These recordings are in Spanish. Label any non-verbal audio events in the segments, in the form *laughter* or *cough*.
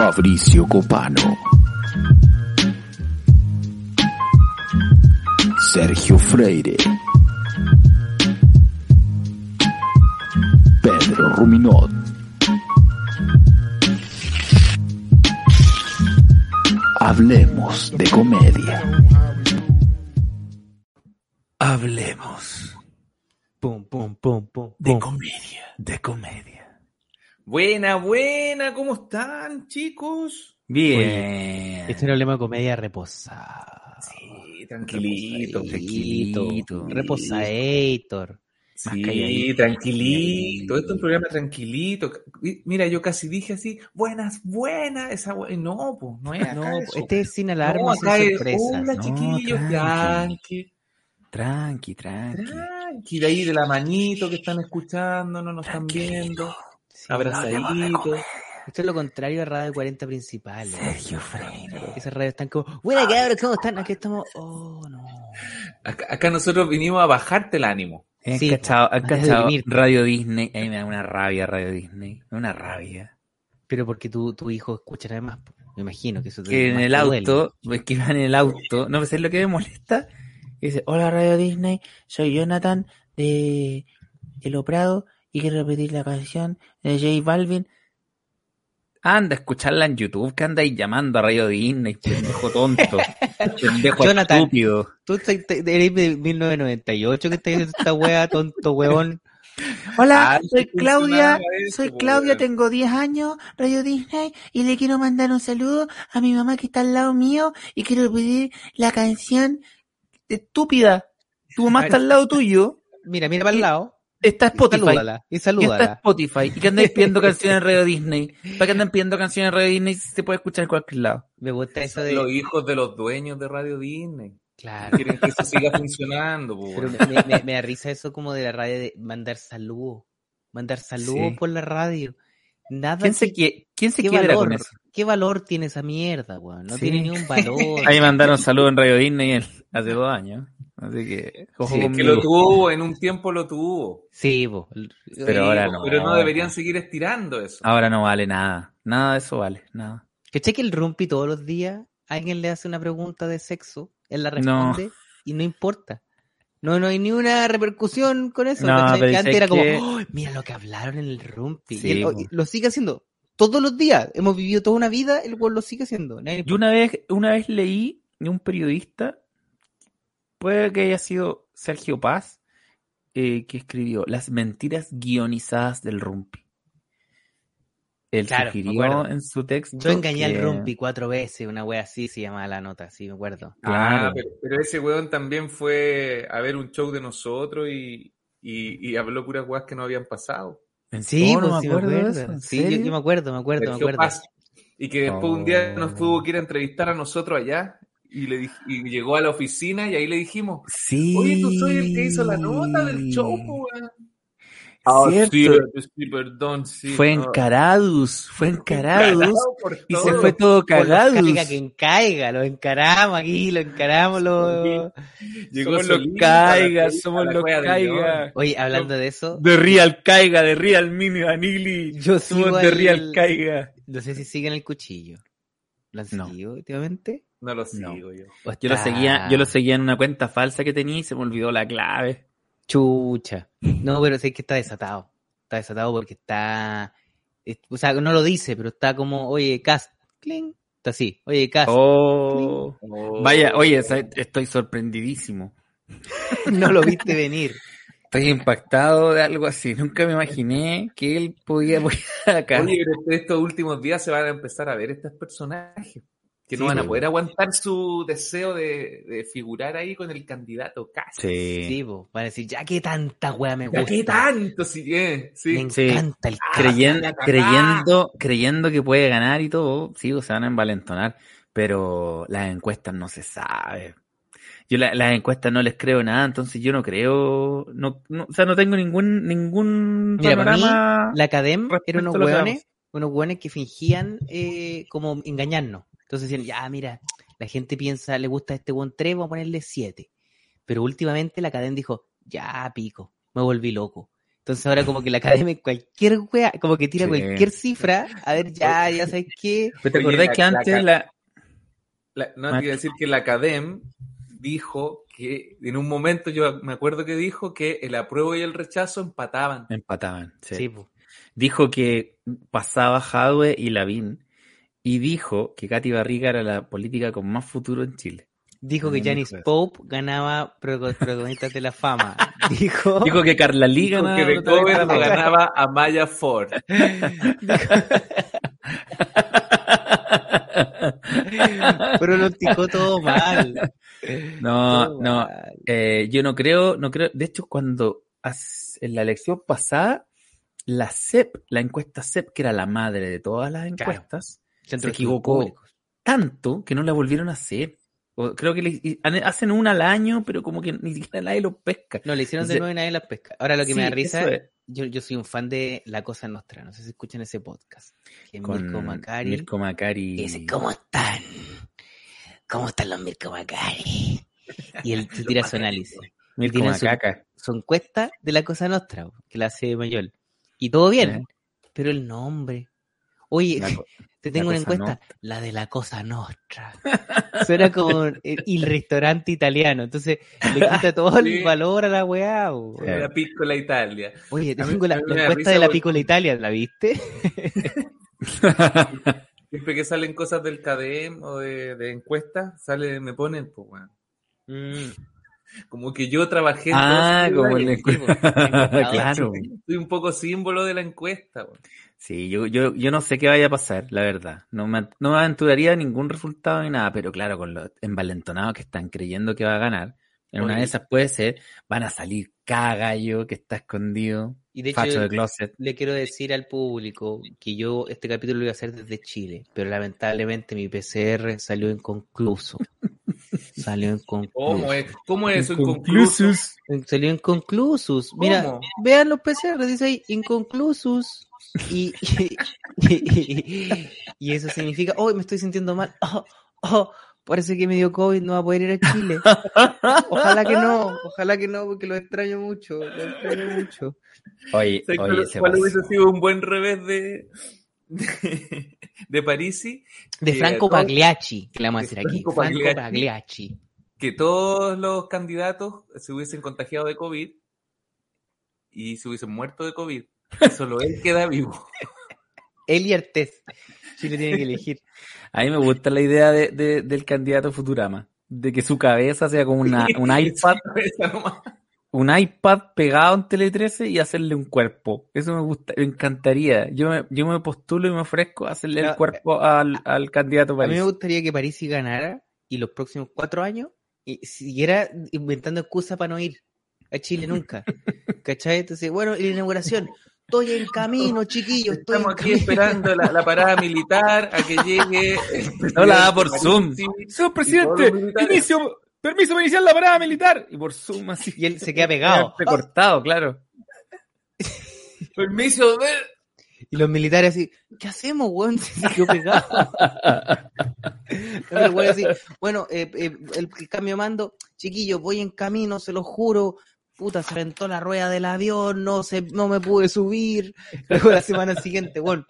Fabricio Copano. Sergio Freire. Pedro Ruminot. Hablemos de comedia. Hablemos Pum, pum, pum, pum. de comedia. De comedia. Buena, buena, ¿cómo están, chicos? Bien. Este no hablemos de comedia reposada. Sí, tranquilito, Tranquilito. tranquilito. Reposator. Sí, tranquilito. Esto es un programa tranquilito. Mira, yo casi dije así, buenas, buenas, esa No, pues, no es No, eso. este es sin No, alarma, sin acá es, sorpresas. hola, no, chiquillos, tranqui. tranqui. Tranqui, tranqui. Tranqui, de ahí de la manito que están escuchando, no nos están viendo. Abrazaditos. Esto es lo contrario a Radio 40 Principales. Sergio Freire. Esas radios están como, buena cabros, ¿cómo están? Aquí estamos, oh, no. Acá, acá nosotros vinimos a bajarte el ánimo. ¿Han Sí, cachado, cachado. Radio Disney? A mí me da una rabia Radio Disney. Me da Una rabia. Pero porque tu, tu hijo escucha nada más, me imagino que eso te- Que en el auto, es que van en el auto. No, pues es lo que me molesta. Y dice, hola Radio Disney, soy Jonathan de El Prado y quiero repetir la canción de J Balvin. Anda a escucharla en YouTube, que andáis llamando a Radio Disney, pendejo tonto. *laughs* pendejo Jonathan. estúpido. Tú eres de 1998 que estás diciendo esta wea, tonto huevón. Hola, Ah, soy Claudia, eso, soy Claudia, weón. tengo 10 años, Radio Disney, y le quiero mandar un saludo a mi mamá que está al lado mío y quiero pedir la canción estúpida. Tu mamá está al lado tuyo, Mira, mira para el lado. Está Spotify. Salúdala. Y Y está salúdala. Spotify. ¿Y que andáis pidiendo *laughs* canciones en Radio Disney? ¿Para qué andan pidiendo canciones en Radio Disney si se puede escuchar en cualquier lado? Me gusta eso de. Los hijos de los dueños de Radio Disney. Claro. Quieren que eso siga funcionando. Pero weón. me, me- me- me da risa eso como de la radio de mandar saludos. Mandar saludos Sí. por la radio. Nada ¿Quién se, que- quie- quién se ¿Qué quiebra valor? con eso? ¿Qué valor tiene esa mierda, weón? No Sí. tiene ni un valor. *laughs* Ahí mandaron saludos en Radio Disney hace dos años. Así que, ojo Sí, Es que lo tuvo, en un tiempo lo tuvo. Sí. Pero ahora no. Pero no deberían seguir estirando eso. Ahora no vale nada. Nada de eso vale. Nada. ¿Cachai que el rumpi todos los días alguien le hace una pregunta de sexo? Él la No. responde y no importa. No, no hay ni una repercusión con eso. No, pero Que antes es era como, que- "Oh, mira lo que hablaron en el rumpi. Sí, y él lo sigue haciendo todos los días. Hemos vivido toda una vida, el weón lo sigue haciendo. Yo una vez, una vez leí de un periodista, puede que haya sido Sergio Paz, eh, que escribió Las mentiras guionizadas del Rumpi. Él Claro, sugirió en su texto. Yo engañé al Rumpi cuatro veces, una wea así se llamaba la nota, sí, me acuerdo. Claro. Ah, pero, pero ese weón también fue a ver un show de nosotros y, y, y habló puras weas que no habían pasado. ¿En Sí, pues No sí me acuerdo de acuerdo. eso, ¿en Sí, yo, yo me acuerdo, me acuerdo, me Sergio acuerdo. Paz. Y que después un día nos Oh. tuvo que ir a entrevistar a nosotros allá y, le dij- y llegó a la oficina y ahí le dijimos, Sí. oye, tú soy el que hizo la nota del show, weón. Cierto. sí, sí, perdón, sí. Fue no. encaradus, fue encaradus. Por Y se fue todo cagados. caiga quien caiga, lo encaramos aquí, lo encaramos, lo... Llegó somos los caigas, somos los caigas. Oye, hablando de eso, De Real Caiga, de Real Mini Vanilli. Yo Somos de al- Real Caiga. no sé si siguen el cuchillo. ¿Lo han No. seguido últimamente? No lo No. sigo yo. ¿O Yo lo seguía, yo lo seguía en una cuenta falsa que tenía y se me olvidó la clave. Chucha. No, pero sé que está desatado. Está desatado porque está... es- O sea, no lo dice, pero está como, oye, Cast, cling, está así, oye, Cast, Oh. Oh. Vaya, oye, estoy sorprendidísimo. *laughs* no lo viste venir. Estoy impactado de algo así. Nunca me imaginé que él podía *laughs* apoyar acá. Oye, pero estos últimos días se van a empezar a ver estos personajes. Que no Sí, van a pues. poder aguantar su deseo de, de figurar ahí con el candidato casi. Sí. Sí, po. Van a decir, ya que tanta weá me Ya gusta. qué tanto, sí, eh, sí. Me Sí. encanta el Creyen- la cagá. creyendo, creyendo que puede ganar y todo, sí, o se van a envalentonar, pero las encuestas no se sabe. Yo la- las encuestas no les creo nada, entonces yo no creo, no, no- o sea, no tengo ningún, ningún Mira, para mí. La Academ respecto eran unos que hueones, unos hueones que fingían eh, como engañarnos. Entonces decían, ya, mira, la gente piensa, le gusta este buen 3, vamos a ponerle 7. Pero últimamente la Academ dijo, ya, pico, me volví loco. Entonces ahora como que la Academia cualquier wea, como que tira Sí. cualquier cifra, a ver, ya, ya sabes qué. ¿Te acordás que la antes la, La- no, te iba a decir que la Academ dijo que en un momento yo me acuerdo que dijo que el apruebo y el rechazo empataban. empataban? sí. Sí. Dijo que pasaba Jadwe y Lavín y dijo que Katy Barriga era la política con más futuro en Chile. Dijo que dijo eso. Pope ganaba protagonistas de la fama. *laughs* Dijo, Dijo que Carla Lee Dijo ganaba que Fama. ganaba Amaya Ford. *laughs* pronosticó todo mal. No, Todo no, mal. eh, yo no creo, no creo. De hecho, cuando en la elección pasada, la CEP, la encuesta CEP, que era la madre de todas las encuestas, Centro de equivocó. Tanto que no la volvieron a hacer. O creo que le- hacen una al año, pero como que *laughs* ni siquiera nadie lo pesca. No, le hicieron de nuevo y nadie las pesca. Ahora lo que me da risa, es. yo, yo soy un fan de La Cosa Nostra. No sé si escuchan ese podcast. Que es Con Mirko Macari. Mirko Macari. que dice, ¿cómo están? ¿Cómo están los Mirko Macari? Y él *laughs* se tira su análisis. Mirko tienen su- Macaca. Su encuesta de La Cosa Nostra, que la hace Mayol. Y todo bien, Eh. pero el nombre. Oye, La *laughs* te tengo una encuesta, la de la cosa nostra. *laughs* Suena como el, el restaurante italiano, entonces le quita *laughs* todo Sí. el valor a la weá. La Piccola Italia. Oye, te tengo la, encuesta de la Piccola Italia, ¿la viste? Siempre que salen cosas del KDM o de, de encuestas, sale, me ponen, pues, weón. Mm, Como que yo trabajé en ah, como ese en la lugar y encuesta. claro. Soy un poco símbolo de la encuesta, weón. Sí, yo, yo, yo no sé qué vaya a pasar, la verdad. No me, no me aventuraría ningún resultado ni nada, pero claro, con los envalentonados que están creyendo que va a ganar, en una de esas puede ser, van a salir cada gallo que está escondido, Y de hecho, facho de closet. le quiero decir al público que yo este capítulo lo iba a hacer desde Chile, pero lamentablemente mi PCR salió inconcluso. *laughs* salió inconcluso. ¿Cómo es, cómo es eso inconcluso? Salió inconclusos. Mira, ¿Cómo? vean los PCR, dice ahí, inconclusos. Y, y, y eso significa, oh, me estoy sintiendo mal. Oh, oh, parece que me dio COVID, no va a poder ir a Chile. Ojalá que no, ojalá que no, porque lo extraño mucho, lo extraño mucho. Oye, ¿Sabes oye, cuál, se cuál hubiese sido un buen revés de, *laughs* de, Parisi? De Que Franco todo- Pagliacci, que le vamos a decir aquí. Franco Pagliacci. Pagliacci. Que todos los candidatos se hubiesen contagiado de COVID y se hubiesen muerto de COVID. Y solo él *laughs* queda vivo. Él y Artés. Chile tiene que elegir. *laughs* A mí me gusta la idea de, de- del candidato Futurama, de que su cabeza sea como una, un iPad. Un iPad pegado en Tele 13 y hacerle un cuerpo. Eso me gusta, me encantaría. Yo me, yo me postulo y me ofrezco a hacerle No, el cuerpo al, al candidato A mí me París. gustaría que París ganara y los próximos cuatro años y siguiera inventando excusas para no ir a Chile nunca. *laughs* ¿Cachai? Entonces, bueno, y la inauguración. Estoy en camino, chiquillos. Estoy Estamos aquí camino. esperando la, la parada militar a que llegue. No la da por Zoom. Señor presidente, inicio, permiso para iniciar la parada militar. Y por Zoom así. Y él se queda pegado. Recortado, claro. *laughs* Permiso, ve. Y los militares así, ¿qué hacemos, weón? *laughs* Se quedó pegado. *laughs* El weón así, bueno, eh, eh, el, el cambio de mando, chiquillos, voy en camino, se lo juro. Puta, se aventó la rueda del avión, no se, no me pude subir. Luego la semana siguiente, bueno,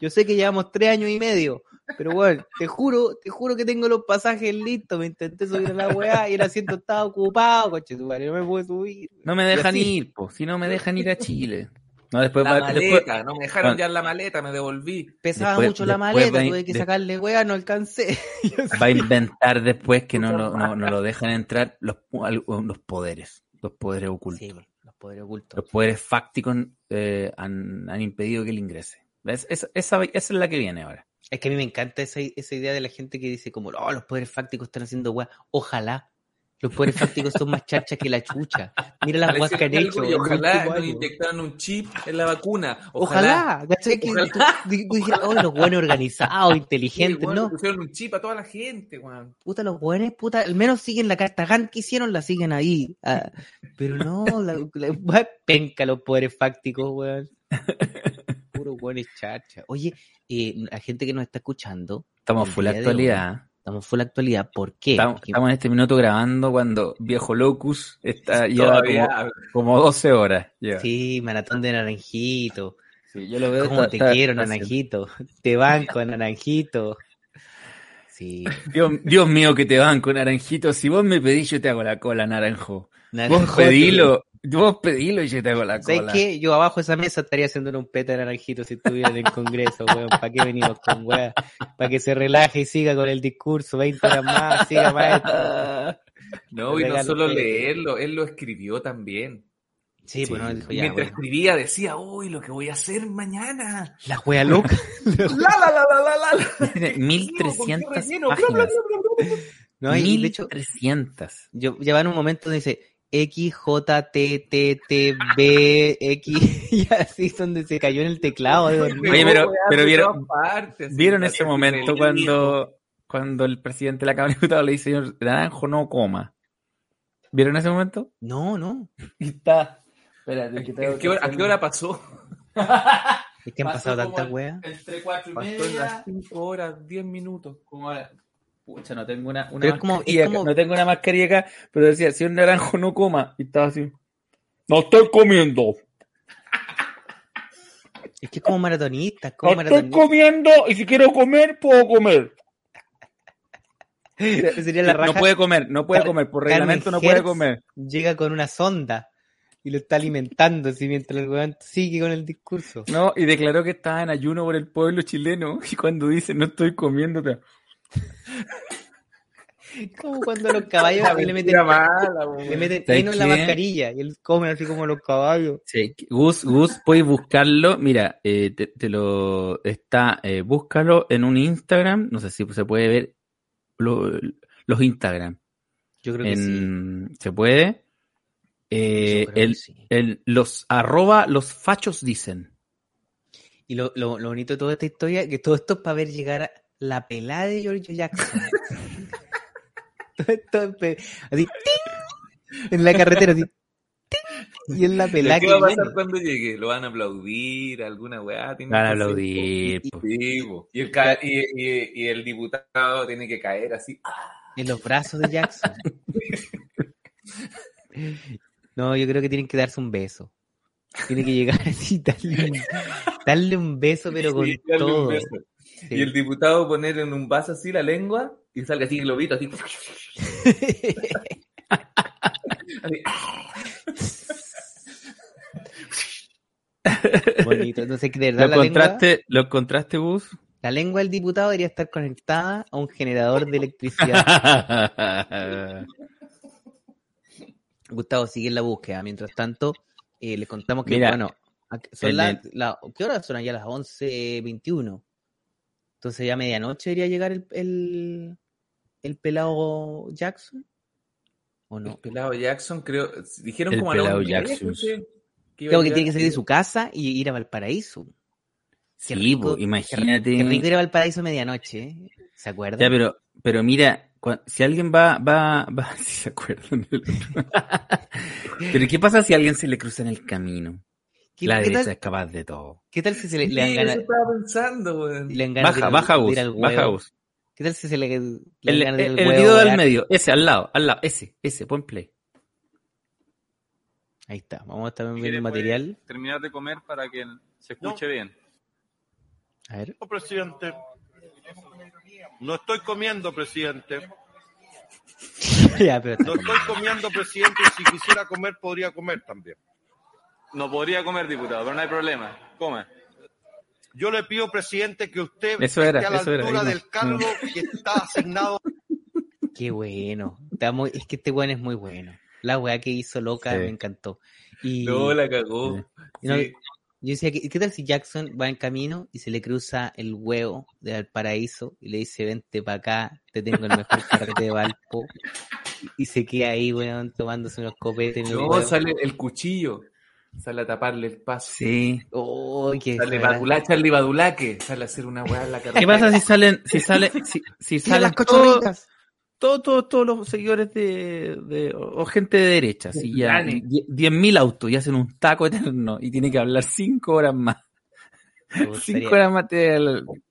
yo sé que llevamos tres años y medio, pero bueno, te juro, te juro que tengo los pasajes listos, me intenté subir a la weá y el asiento estaba ocupado, coche, tu madre, no me pude subir. No me dejan así. ir, po. Si no me dejan ir a Chile. No, después La va, después, maleta, no me dejaron Bueno. ya la maleta, me devolví. Pesaba Después- mucho la maleta, va- tuve que de- sacarle weá, no alcancé. *laughs* va a inventar después que no, lo- no, no lo *laughs* dejan entrar los, los poderes, los poderes ocultos. Sí, los poderes ocultos. Los poderes fácticos eh, han, han impedido que él ingrese. Es- es- esa, esa es la que viene ahora. Es que a mí me encanta esa, esa idea de la gente que dice como, oh, los poderes fácticos están haciendo weá. Ojalá. Los poderes fácticos son más charchas que la chucha. Mira las weas que han hecho. ojalá nos inyectaran un chip en la vacuna. Ojalá. Ojalá. ¿Cachai? Que Ojalá. tú, tú- tú dijeras, oh, los buenos organizados, Sí, inteligentes, weón, ¿no? le pusieron un chip a toda la gente, weón. Puta, los buenos, puta, al menos siguen la carta GAN que hicieron, la siguen ahí. Ah, pero no, la, la wea penca los poderes fácticos, weón. *laughs* Puro buenos charcha. Oye, eh, la gente que nos está escuchando, Estamos full actualidad. estamos full actualidad. ¿Por qué? Estamos, Porque- estamos en este minuto grabando cuando Viejo Locus está, *laughs* lleva como, como 12 horas. lleva. Sí, maratón de naranjito. Sí, yo lo veo. ¿Cómo está- te quiero, haciendo- naranjito? Te banco, naranjito. Sí. Dios, Dios mío, que te van con naranjito. Si vos me pedís, yo te hago la cola, naranjo. Vos Naranjo, pedilo, vos pedilo y yo te hago la ¿Sabes cola. qué? Yo abajo de esa mesa estaría haciendo un peta de naranjito si estuviera en el Congreso, *laughs* weón. ¿Para qué venimos con weón? Para que se relaje y siga con el discurso, 20 horas más, siga maestro. No, y no solo leerlo, él lo escribió también. Sí, pues no, él dijo ya, Mientras bueno. escribía decía, uy, lo que voy a hacer mañana. La wea loca. *laughs* La, la, la, la, la, la. *laughs* Tiene 1300 Relleno, bla, bla, páginas. No, y de hecho, 1300. yo, ya va en un momento donde dice X, J, T, T, T, B, X, *laughs* y así es donde se cayó en el teclado. no. Oye, pero- de vieron- partes, ¿Vieron ese momento cuando, cuando el presidente de la Cámara de Diputados le dice, señor Naranjo, no coma? ¿Vieron ese momento? No, no. Y está. Espérate, que tengo ¿A qué hora, a qué hora pasó? Es que han pasado tantas weas. Entre cuatro y Pasó en las 5 horas, 10 minutos. Como ahora. Pucha, no tengo una, una Pero es como- mascarilla es acá, como- no tengo una mascarilla acá, pero decía, si un naranjo no coma, y estaba así. No estoy comiendo. Es que es como maratonista, es como No estoy maratonista. comiendo y si quiero comer, puedo comer. Sería la raja. No puede comer, no puede comer, por Carmen reglamento no puede Hertz comer. Llega con una sonda y lo está alimentando así mientras el weón sigue con el discurso. No, y declaró que estaba en ayuno por el pueblo chileno. *laughs* Y cuando dice no estoy comiendo, te- *laughs* Como cuando los caballos le meten, mala, le meten ¿Sabes heno en la mascarilla y él come así como los caballos. Sí, Gus, Gus, puedes buscarlo. Mira, eh, te, te lo está, eh, búscalo en un Instagram. No sé si se puede ver lo- los Instagram. Yo creo que sí. ¿Se puede? Eh, el, sí. el- los arroba los fachos dicen. Y lo, lo, lo bonito de toda esta historia es que todo esto es para ver llegar a la pelada de George Jackson. *laughs* todo pe- así, ¡ting! en la carretera, así, ¡ting! y en la pelada ¿Qué va a pasar viene. cuando llegue? ¿Lo van a aplaudir? ¿Alguna weá? tiene Van a aplaudir. Sí, po. y, el y, y- y el diputado tiene que caer así. En los brazos de Jackson. *laughs* No, yo creo que tienen que darse un beso. Tiene que llegar así, darle un, darle un beso, pero con y un todo. beso. Sí. Y el diputado poner en un vaso así la lengua y salga así el globito, así. Así. *laughs* Bonito. Entonces, de ¿Lo verdad la lengua, ¿Lo encontraste, Gus? la lengua del diputado debería estar conectada a un generador de electricidad. *laughs* Gustavo, sigue en la búsqueda. Mientras tanto, eh, les contamos que, Mira, bueno, a- son el- la- ¿qué horas son allá? Las 11.21. Entonces ya a medianoche debería llegar el, el, el pelado Jackson. ¿O El no? pelado Jackson, creo. Dijeron El como a la pelado y media, Jackson. que Creo a que tiene que salir de su casa y ir a Valparaíso. Qué Sí, rico, po, imagínate. Qué rico ir a Valparaíso a medianoche. ¿eh? ¿Se acuerdan? Ya, pero, pero mira, si alguien va, va, va, si *laughs* se acuerdan del otro. *laughs* pero ¿qué pasa si a alguien se le cruza en el camino? ¿Qué, La qué derecha tal, es capaz de todo. qué tal si se le, le Sí, ganas, eso estaba pensando, le de Baja, baja al baja bus. ¿Qué tal si se le, le El, el, al el huevo, video del medio, ese, al lado, al lado, ese, ese, pon play. Ahí está, vamos a estar viendo el material. terminar de comer para que se escuche bien. A ver. No, presidente. No estoy comiendo, presidente. *laughs* ya, pero está No estoy comiendo, presidente. y Si quisiera comer, podría comer también. No podría comer, diputado, pero no hay problema. Come. Yo le pido, presidente, que usted Eso era, esté a la eso altura no. del cargo que está asignado. *laughs* Qué bueno. Está muy- es que este weón es muy bueno. La weá que hizo loca Sí. me encantó. Y No, la cagó. y no- Sí. Yo decía, ¿qué, qué tal si Jackson va en camino y se le cruza el huevo de Valparaíso y le dice, vente para acá, te tengo el mejor *laughs* carrete de Valpo? Y se queda ahí, weón, tomándose unos copetes. No, sale el cuchillo. Sale a taparle el paso. Sí. Oh, qué Sale. Badula, Charlie Badulaque. Sale a hacer una weá en la carretera. ¿Qué pasa si salen, si sale, si, si salen las todos, todos, todos los seguidores de, de- o gente de derecha, si ya Dani. die- 10.000 autos y hacen un taco eterno y tiene que hablar 5 horas más. *laughs* Gustaría- 5 horas más te,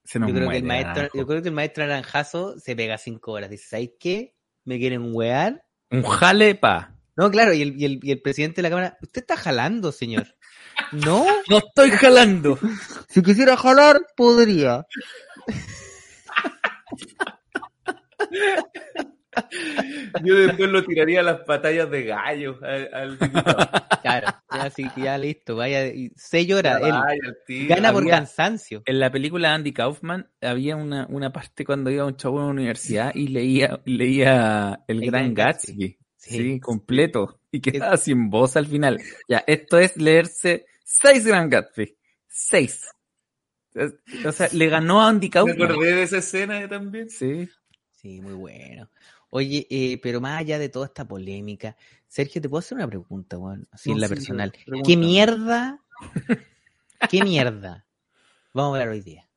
se nos Yo creo, que muere. el maestro, Naranjo. yo creo que el maestro Naranjazo se pega cinco horas. Dice, ¿sabes qué? ¿Me quieren wear? Un jale pa. No, claro, y el, y el, y el presidente de la Cámara, usted está jalando, señor. *laughs* No, No estoy jalando. si quisiera jalar, podría. Yo después lo tiraría a las batallas de gallos al, al diputado. *laughs* Claro, ya, sí, ya listo, vaya, y seis horas, él Vaya, al tiro. gana por había- cansancio. En la película Andy Kaufman había una, una parte cuando iba un chavo a una universidad y leía, leía El, El Gran Gran Gatsby. Gatsby. Sí, Sí. completo. Y quedaba sin voz al final. Ya, esto es leerse seis Gran Gatsby. Seis. Es- O sea, le ganó a Andy Me Kaufman. acordé de esa escena también. Sí. Sí, muy bueno. Oye, eh, pero más allá de toda esta polémica, Sergio, ¿te puedo hacer una pregunta, weón? Así No, en la sí, personal. ¿Qué mierda? ¿Qué mierda? Vamos a hablar hoy día.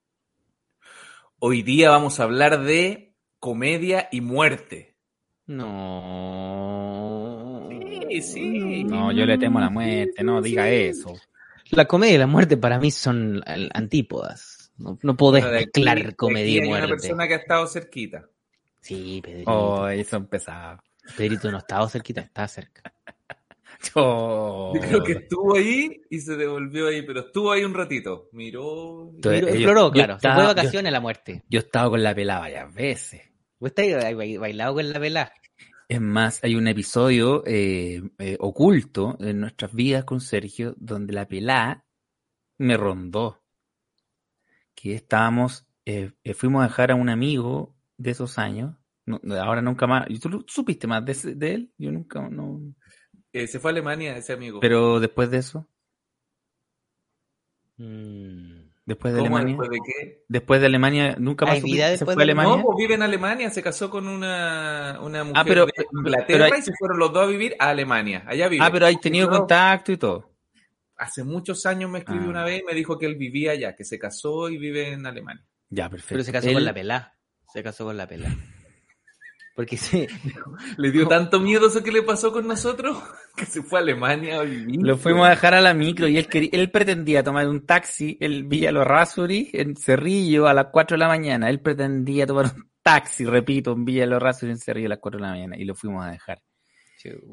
Hoy día vamos a hablar de comedia y muerte. No. Sí, sí. No, yo le temo a la muerte, no diga eso. La comedia y la muerte para mí son antípodas. No, no podés aquí- mezclar comedia aquí y hay una muerte. persona que ha estado cerquita. Sí, Pedrito. Oh, eso empezaba. Pedrito no estaba cerquita, estaba cerca. *laughs* Oh. Yo creo que estuvo ahí y se devolvió ahí, pero estuvo ahí un ratito. Miró. Entonces, yo- exploró, yo claro. Se estaba- fue de yo- vacaciones la muerte. Yo he estado con la pelada varias veces. ¿Vos estáis ba- bailado con la vela? Es más, hay un episodio eh, eh, oculto en nuestras vidas con Sergio donde la pelá me rondó. Que estábamos, eh, eh, fuimos a dejar a un amigo de esos años. no- no, ahora nunca más. ¿y ¿Tú lo- supiste más de, ese- de él? Yo nunca, no. Eh, se fue a Alemania ese amigo. Pero después de eso, Mm. Después de ¿Cómo? Alemania, ¿Después de qué? después de Alemania, nunca más ¿Hay supiste vida se fue a Alemania. No, pues vive en Alemania, se casó con una, una mujer pero- de pero- Inglaterra pero hay- y se fueron los dos a vivir a Alemania. Allá vive. ah, pero hay tenido Pero contacto y todo. Hace muchos años me escribió Ah. una vez y me dijo que él vivía allá, que se casó y vive en Alemania. Ya, perfecto. Pero se casó Él- con la pelá. Se casó con la pelá. Porque sí. *laughs* Le dio tanto miedo eso que le pasó con nosotros *laughs* que se fue a Alemania a vivir. Lo fuimos a dejar a la micro y él quería, él pretendía tomar un taxi en Villa Los Rasuri, en Cerrillo, a las 4 de la mañana. Él pretendía tomar un taxi, repito, en Villa Los Rasuri, en Cerrillo, a las 4 de la mañana. Y lo fuimos a dejar.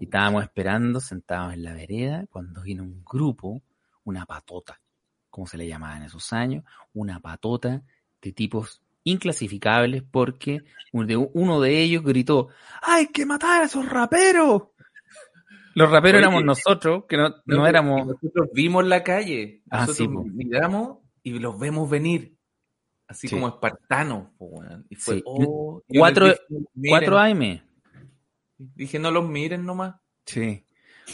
Y estábamos esperando, sentados en la vereda, cuando vino un grupo, una patota, como se le llamaba en esos años, una patota de tipos inclasificables porque uno de- ellos gritó, ¡hay que matar a esos raperos! Los raperos Oye, éramos nosotros, que no, no éramos... Nosotros vimos la calle. Ah, Nosotros sí, po. miramos y los vemos venir. Así Sí. como espartanos. Y fue, Sí. oh, Cuatro- dije. 4 AM. Dije, no los miren nomás. Sí.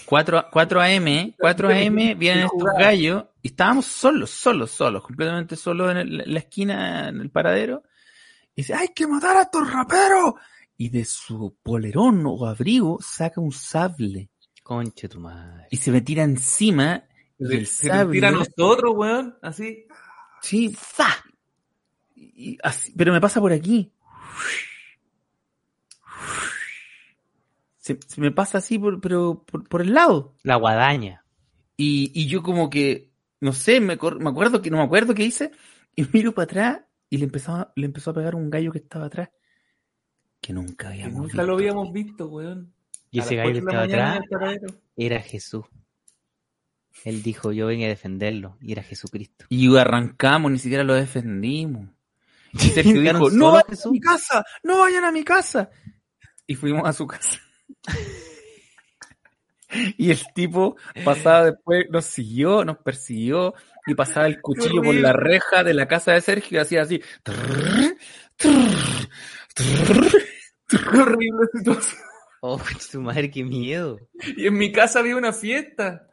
4, 4 AM, 4 AM vienen estos gallos y estábamos solos, solos, solos, completamente solos en, el- en la esquina, en el paradero. Y dice, hay que matar a estos raperos. Y de su polerón o abrigo saca un sable Conche tu madre. y se me tira encima. Se, el se sable, tira a nosotros, weón. Así. sí, ¡fa! Y así- pero me pasa por aquí. Se, se me pasa así, por, pero por, por el lado. La guadaña. Y, y yo como que, no sé, me, me acuerdo que no me acuerdo qué hice, y miro para atrás y le empezó, a- le empezó a pegar un gallo que estaba atrás, que nunca Que habíamos nunca lo visto. habíamos visto, weón. Y ese gallo que estaba atrás era Jesús. Él dijo, yo venía a defenderlo. Y era Jesucristo. Y arrancamos, ni siquiera lo defendimos. *laughs* Y Sergio ¿Dejaron dijo, no vayan a Jesús? mi casa, no vayan a mi casa. Y fuimos a su casa. Y el tipo pasaba después, nos siguió, nos persiguió y pasaba el cuchillo por la reja de la casa de Sergio y hacía así. trrr, trrr, horrible situación. Oh, *laughs* tu madre, qué miedo. Y en mi casa había una fiesta.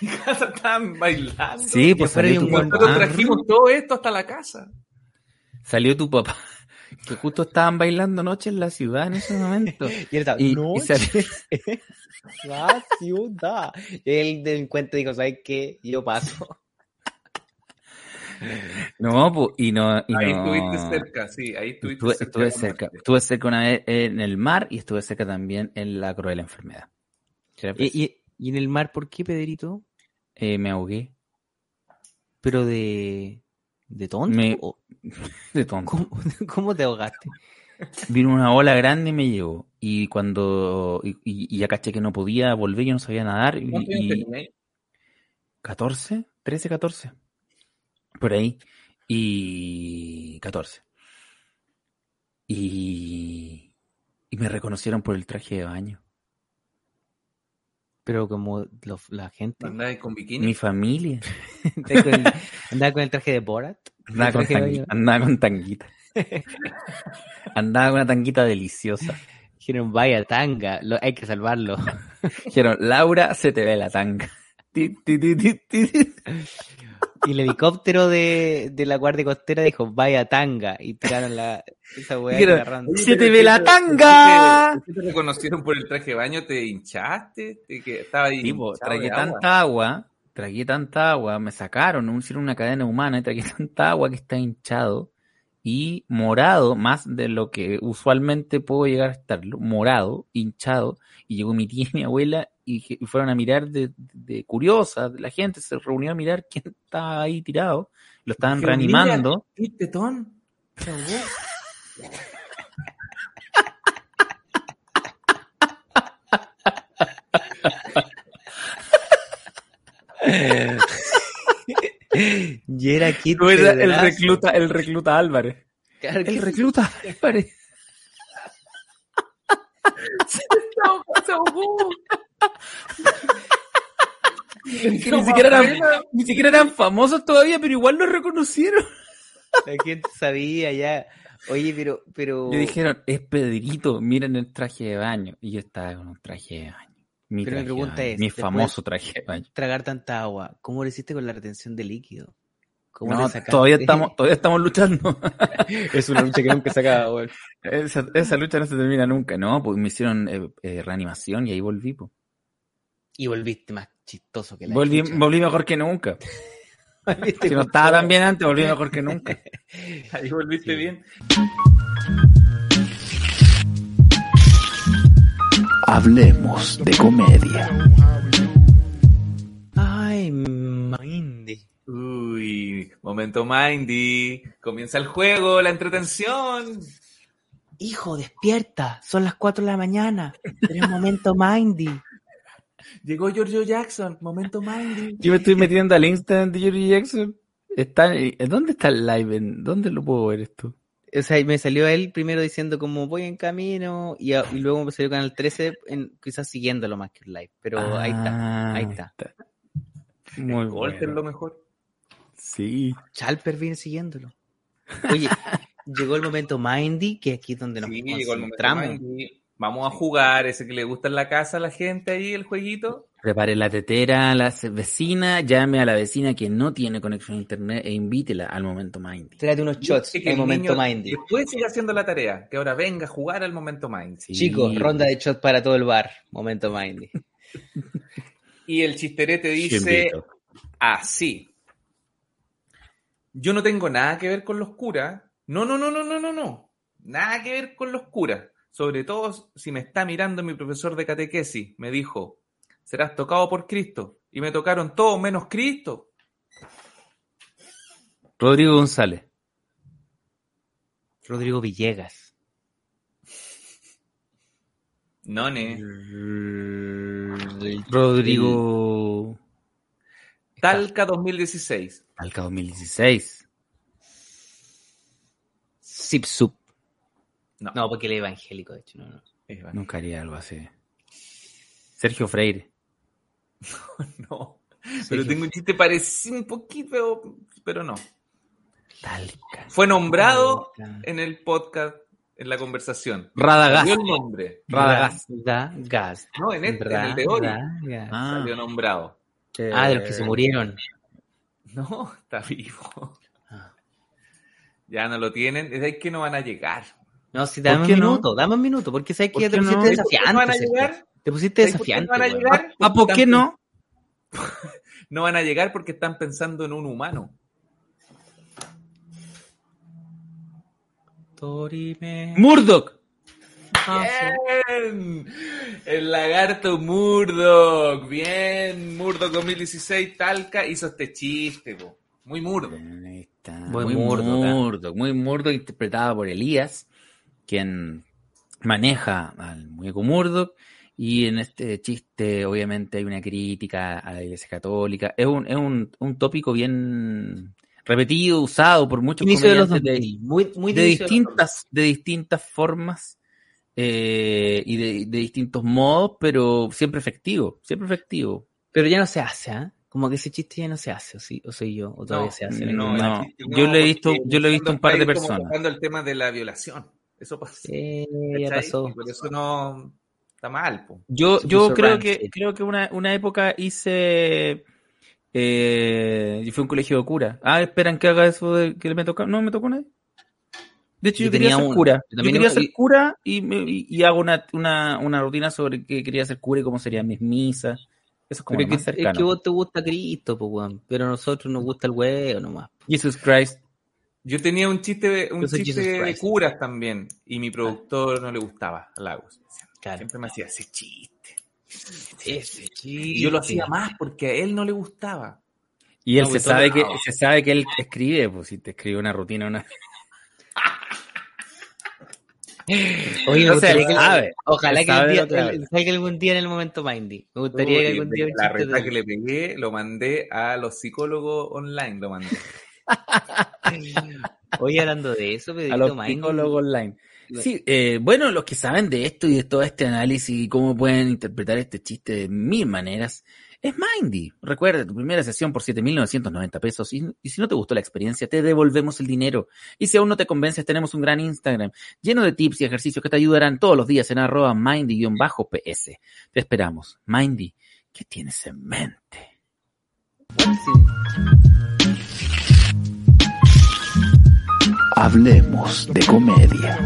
mi casa estaban bailando. Sí, pues salió tu buen Nosotros papá. trajimos todo esto hasta la casa. Salió tu papá. Que justo estaban bailando noche en la ciudad en ese momento. *laughs* Y él estaba, Y, no, y salió- *laughs* la ciudad. Y el delincuente dijo, ¿sabes qué? Yo paso. *laughs* No, pues, y no. Y Ahí no- estuviste cerca, sí, ahí estuviste Estuve, cerca. estuve cerca. Estuve cerca una vez en el mar y estuve cerca también en la cruel enfermedad. ¿Y, y, y en el mar por qué, Pedrito? Eh, me ahogué ¿Pero de, de tonto? Me- ¿O *laughs* de tonto. ¿Cómo, *laughs* cómo te ahogaste? Vino una ola grande y me llevó. Y cuando. Y, y- y ya caché que no podía volver, yo no sabía nadar. Y, ¿Cuántos años y- tenías? 14, 13, 14. Por ahí. Y 14. Y, y me reconocieron por el traje de baño. Pero como lo- la gente... ¿Andabas con bikini? Mi familia. *laughs* andaba con, el, andaba con el traje de Borat. Andaba con, andaba tanguita. *laughs* andaba con una tanguita deliciosa. Dijeron, vaya tanga, lo- hay que salvarlo. *laughs* Dijeron, Laura, se te ve la tanga. Y el helicóptero de, de la Guardia Costera dijo, vaya tanga. Y tiraron la, esa weá agarraron. Se te ve la tanga. ¿Te, te reconocieron por el traje de baño? ¿Te hinchaste? ¿Te, que estaba ahí Tipo, tragué agua? tanta agua, tragué tanta agua, me sacaron, me hicieron una cadena humana y tragué *laughs* tanta agua que está hinchado y morado, más de lo que usualmente puedo llegar a estar, morado, hinchado, y llegó mi tía y mi abuela y, fueron a mirar de, de curiosa, la gente se reunió a mirar quién estaba ahí tirado, lo estaban reanimando. "Mira, ¿Viste, Ton? Se ahogó". Y era Kit No, era el recluta, el recluta Álvarez. Claro El recluta Álvarez. Se ahogó. Que ni, siquiera eran, ni siquiera eran famosos todavía, pero igual lo reconocieron. La gente sabía ya. Oye, pero, pero, Le dijeron, es Pedrito, miren el traje de baño. Y yo estaba con un traje de baño. Mi, Pero mi traje de pregunta baño, es, mi famoso traje de baño. tragar tanta agua, ¿cómo lo hiciste con la retención de líquido? ¿Cómo No, todavía estamos, todavía estamos luchando. *laughs* es una lucha que nunca se acaba, weón. esa, esa lucha no se termina nunca, ¿no? Pues me hicieron eh, eh, reanimación y ahí volví. pues. Y volviste más chistoso que la Volví, volví mejor que nunca. *laughs* Si no estaba tan bien antes, volví mejor que nunca. *laughs* Ahí volviste bien. Hablemos de comedia. Ay. Uy, momento Mindy. Comienza el juego, la entretención. Hijo, despierta. Son las 4 de la mañana. Pero es momento Mindy. Llegó Giorgio Jackson, momento Mindy. Yo me estoy metiendo al Instagram de Jerry Jackson. Está, eh, ¿Dónde está el live? ¿En- ¿Dónde lo puedo ver esto? O sea, me salió él primero diciendo como voy en camino y, a- y luego me salió Canal 13 en- quizás siguiéndolo más que el live. Pero ahí está. Ah, ahí está. Muy bueno. lo mejor. Sí. Chalper viene siguiéndolo. Oye, *laughs* llegó el momento Mindy, que aquí es donde nos Sí, llegó el. Mindy. Vamos a jugar ese que le gusta en la casa a la gente ahí, el jueguito. Prepare la tetera a la vecina, llame a la vecina que no tiene conexión a internet e invítela al momento Mindy. Tráete unos shots el momento niño Mindy. Después sigue haciendo la tarea, que ahora venga a jugar al momento Mindy. Sí. Chicos, ronda de shots para todo el bar. Momento Mindy. *laughs* Y el chisterete dice así. Yo no tengo nada que ver con los curas. No, no, no, no, no, no, no. Nada que ver con los curas. Sobre todo si me está mirando mi profesor de catequesis. Me dijo, serás tocado por Cristo. Y me tocaron todos menos Cristo. Rodrigo González. Rodrigo Villegas. No, ne. Rodrigo Talca 2016. Alca 2016. Sipsup. No. No, porque él es evangélico, de hecho. No, no. Nunca haría algo así. Sergio Freire. *laughs* no. Pero tengo un chiste parecido un poquito, pero, no. Talca. Fue nombrado Talca. en el podcast, en la conversación. Radagast. Salió el nombre. Radagast. Da gas. No, en, este, en el de hoy Radagast. Salió nombrado. Ah, de los que se murieron. No, está vivo. Ah. Ya no lo tienen. Es que no van a llegar. No, si dame un no? minuto, dame un minuto, porque sabes ¿Por que te qué no? pusiste ¿Sabes por qué no van a desafiante. llegar? Te pusiste ¿Sabes por qué desafiante. no van a llegar? ¿Ah, por qué no? *laughs* No van a llegar porque están pensando en un humano. Murdoch. Ah. Bien. El lagarto Murdoch. Bien. Murdoch 2016 Talca hizo este chiste. po. Muy. Ahí está. Muy Muy Murdoch, ¿eh? Murdoch, muy Murdoch, interpretado por Elías, quien maneja al muñeco Murdoch. Y en este chiste, obviamente, hay una crítica a la Iglesia Católica. Es un, es un, un tópico bien repetido, usado por muchos Inicio de los comediantes de, 2000. Muy, muy de distintas, de distintas formas eh, y de, de distintos modos, pero siempre efectivo, siempre efectivo. 2000. Pero ya no se hace, ¿ah? Como que ese chiste ya no se hace, o, sí, o soy yo, o todavía No, se hace. no, No. Yo lo he visto- yo lo he visto un par de personas. tocando el tema de la violación. Eso pasa. Sí, ya pasó. Por eso no está mal. po. Yo, Se yo creo rancid. que creo que una, una época hice eh, y fue un colegio de cura. Ah, esperan que haga eso de que me toca. No me tocó nadie. De hecho, yo, Yo quería tenía ser cura. Yo quería ser y- cura y, me- y, y hago una, una, una rutina sobre qué quería ser cura y cómo serían mis misas. Eso es como Pero lo es más que, es que vos te gusta Cristo, pues, weón. Pero a nosotros nos gusta el huevo nomás. Jesus Christ. Yo tenía un chiste, un chiste de curas también. Y mi productor no le gustaba a Lagos. Claro. Siempre me hacía ese chiste. Ese Y yo lo hacía más porque a él no le gustaba. Y él No, se sabe que se sabe que él escribe, pues si te escribe una rutina, una Oye, No se que- sabe. Ojalá que, sabe el día, que algún día en el momento Mindy. Me gustaría que algún día la reta de- que le pegué lo mandé a los psicólogos online. Lo mandé. *laughs* Oye, hablando de eso, a Pedrito los Mindy. psicólogos online. Sí, eh, bueno, los que saben de esto y de todo este análisis y cómo pueden interpretar este chiste de mil maneras, es Mindy. Recuerda, tu primera sesión por 7.990 pesos y, y si no te gustó la experiencia, te devolvemos el dinero. Y si aún no te convences, tenemos un gran Instagram lleno de tips y ejercicios que te ayudarán todos los días en arroba mindy-ps. Te esperamos. Mindy, ¿qué tienes en mente? Hablemos de comedia.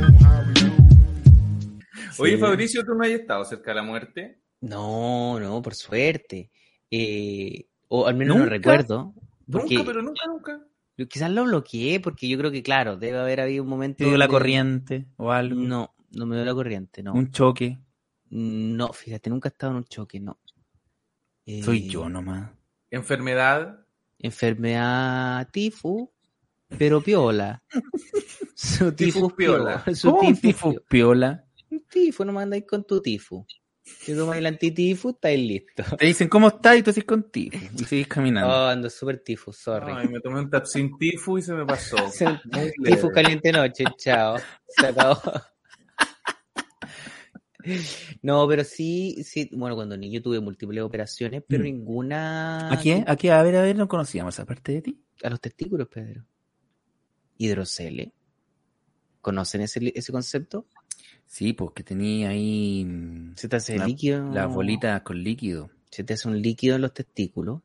Oye. Fabricio, ¿tú no has estado cerca de la muerte? No, no, por suerte. Eh, o al menos no recuerdo. Porque Nunca, pero nunca, nunca. yo quizás lo bloqueé, porque yo creo que, claro, debe haber habido un momento. ¿Te dio la corriente o algo? No, no me dio la corriente, no. ¿Un choque? No, fíjate, nunca he estado en un choque, no. Eh, Soy yo nomás. Enfermedad. Enfermedad tifu, pero piola. *laughs* Su Tifus tifus piola. piola. Su ¿Cómo piola. piola? Un tifo, no mandáis con tu tifo. Si tomáis el antitifo, estáis listos. Te dicen, ¿cómo estás? Y tú así con tifus. Y sigues caminando. Oh, ando súper tifo, sorry. Ay, me tomé un tapsin tifu y se me pasó. *laughs* Leve. caliente noche, chao. Se acabó. No, pero sí, sí, bueno, cuando niño tuve múltiples operaciones, pero Mm. ninguna ¿A qué? ¿A qué? A ver, a ver, no conocíamos esa parte de ti. a los testículos, Pedro. Hidrocele. ¿Conocen ese, ese concepto? Sí, pues que tenía ahí mm, Se te hace La- líquido. las bolitas con líquido. Se te hace un líquido en los testículos.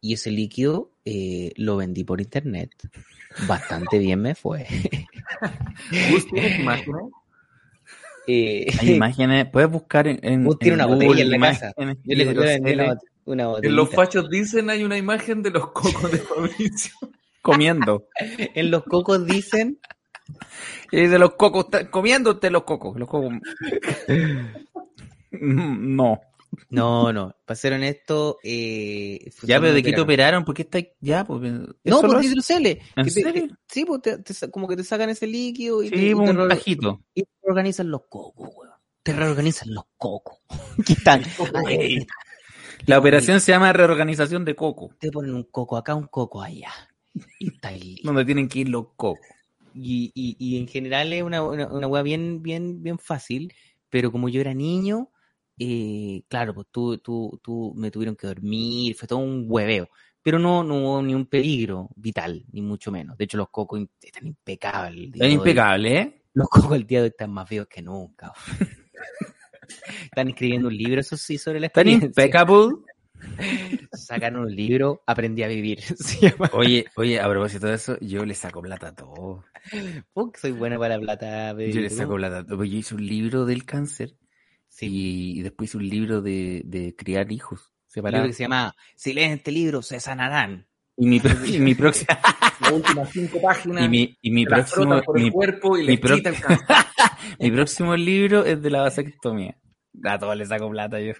Y ese líquido eh, lo vendí por internet. Bastante *laughs* bien me fue. ¿Gus tienes imágenes? *laughs* Eh, Hay imágenes, puedes buscar en, en, tiene en una Google botella en la casa. yo le, una. En los fachos dicen hay una imagen de los cocos de *laughs* Fabricio. comiendo. En los cocos dicen Y de los cocos, está- comiéndote los cocos. Los cocos. Mm, No. No, no, para ser honesto, eh, Ya, pero ¿de qué te operaron. ¿Por qué está ya? Pues, ¿es No, por hidrocele. Que- sí, pues te- te como que te sacan ese líquido y, te, Sí, te un re- tajito. y te reorganizan los cocos, weón. Te reorganizan los cocos. *laughs* ¿Qué están? *laughs* Ay, La operación se llama reorganización de coco, te ponen un coco acá, un coco allá. Y está ahí. donde tienen que ir los cocos. Y, y, y en general es una, una, una weá bien, bien, bien fácil, pero como yo era niño, eh, claro, pues tú, tú, tú me tuvieron que dormir, fue todo un hueveo. Pero no, no hubo ni un peligro vital, ni mucho menos. De hecho, los cocos están impecables. el día Es de hoy. impecable, ¿eh? Los cocos el día de hoy están más vivos que nunca. *laughs* están escribiendo un libro, eso sí, sobre la experiencia. impecable. Sacan un libro, aprendí a vivir. *laughs* Oye, oye, a propósito de eso, yo le saco plata a todo. Fuck, soy buena para la plata. baby. Yo le saco plata a todo. Yo hice un libro del cáncer Sí. y después hice un libro de, de criar hijos Un libro separados. que se llama Si leen este libro, se sanarán. Y mi, y mi próximo, *laughs* Las últimas cinco páginas. y mi, y próximo, por el mi, cuerpo y mi pro- quita el *laughs* mi próximo libro es de la vasectomía. A todos le saco plata yo.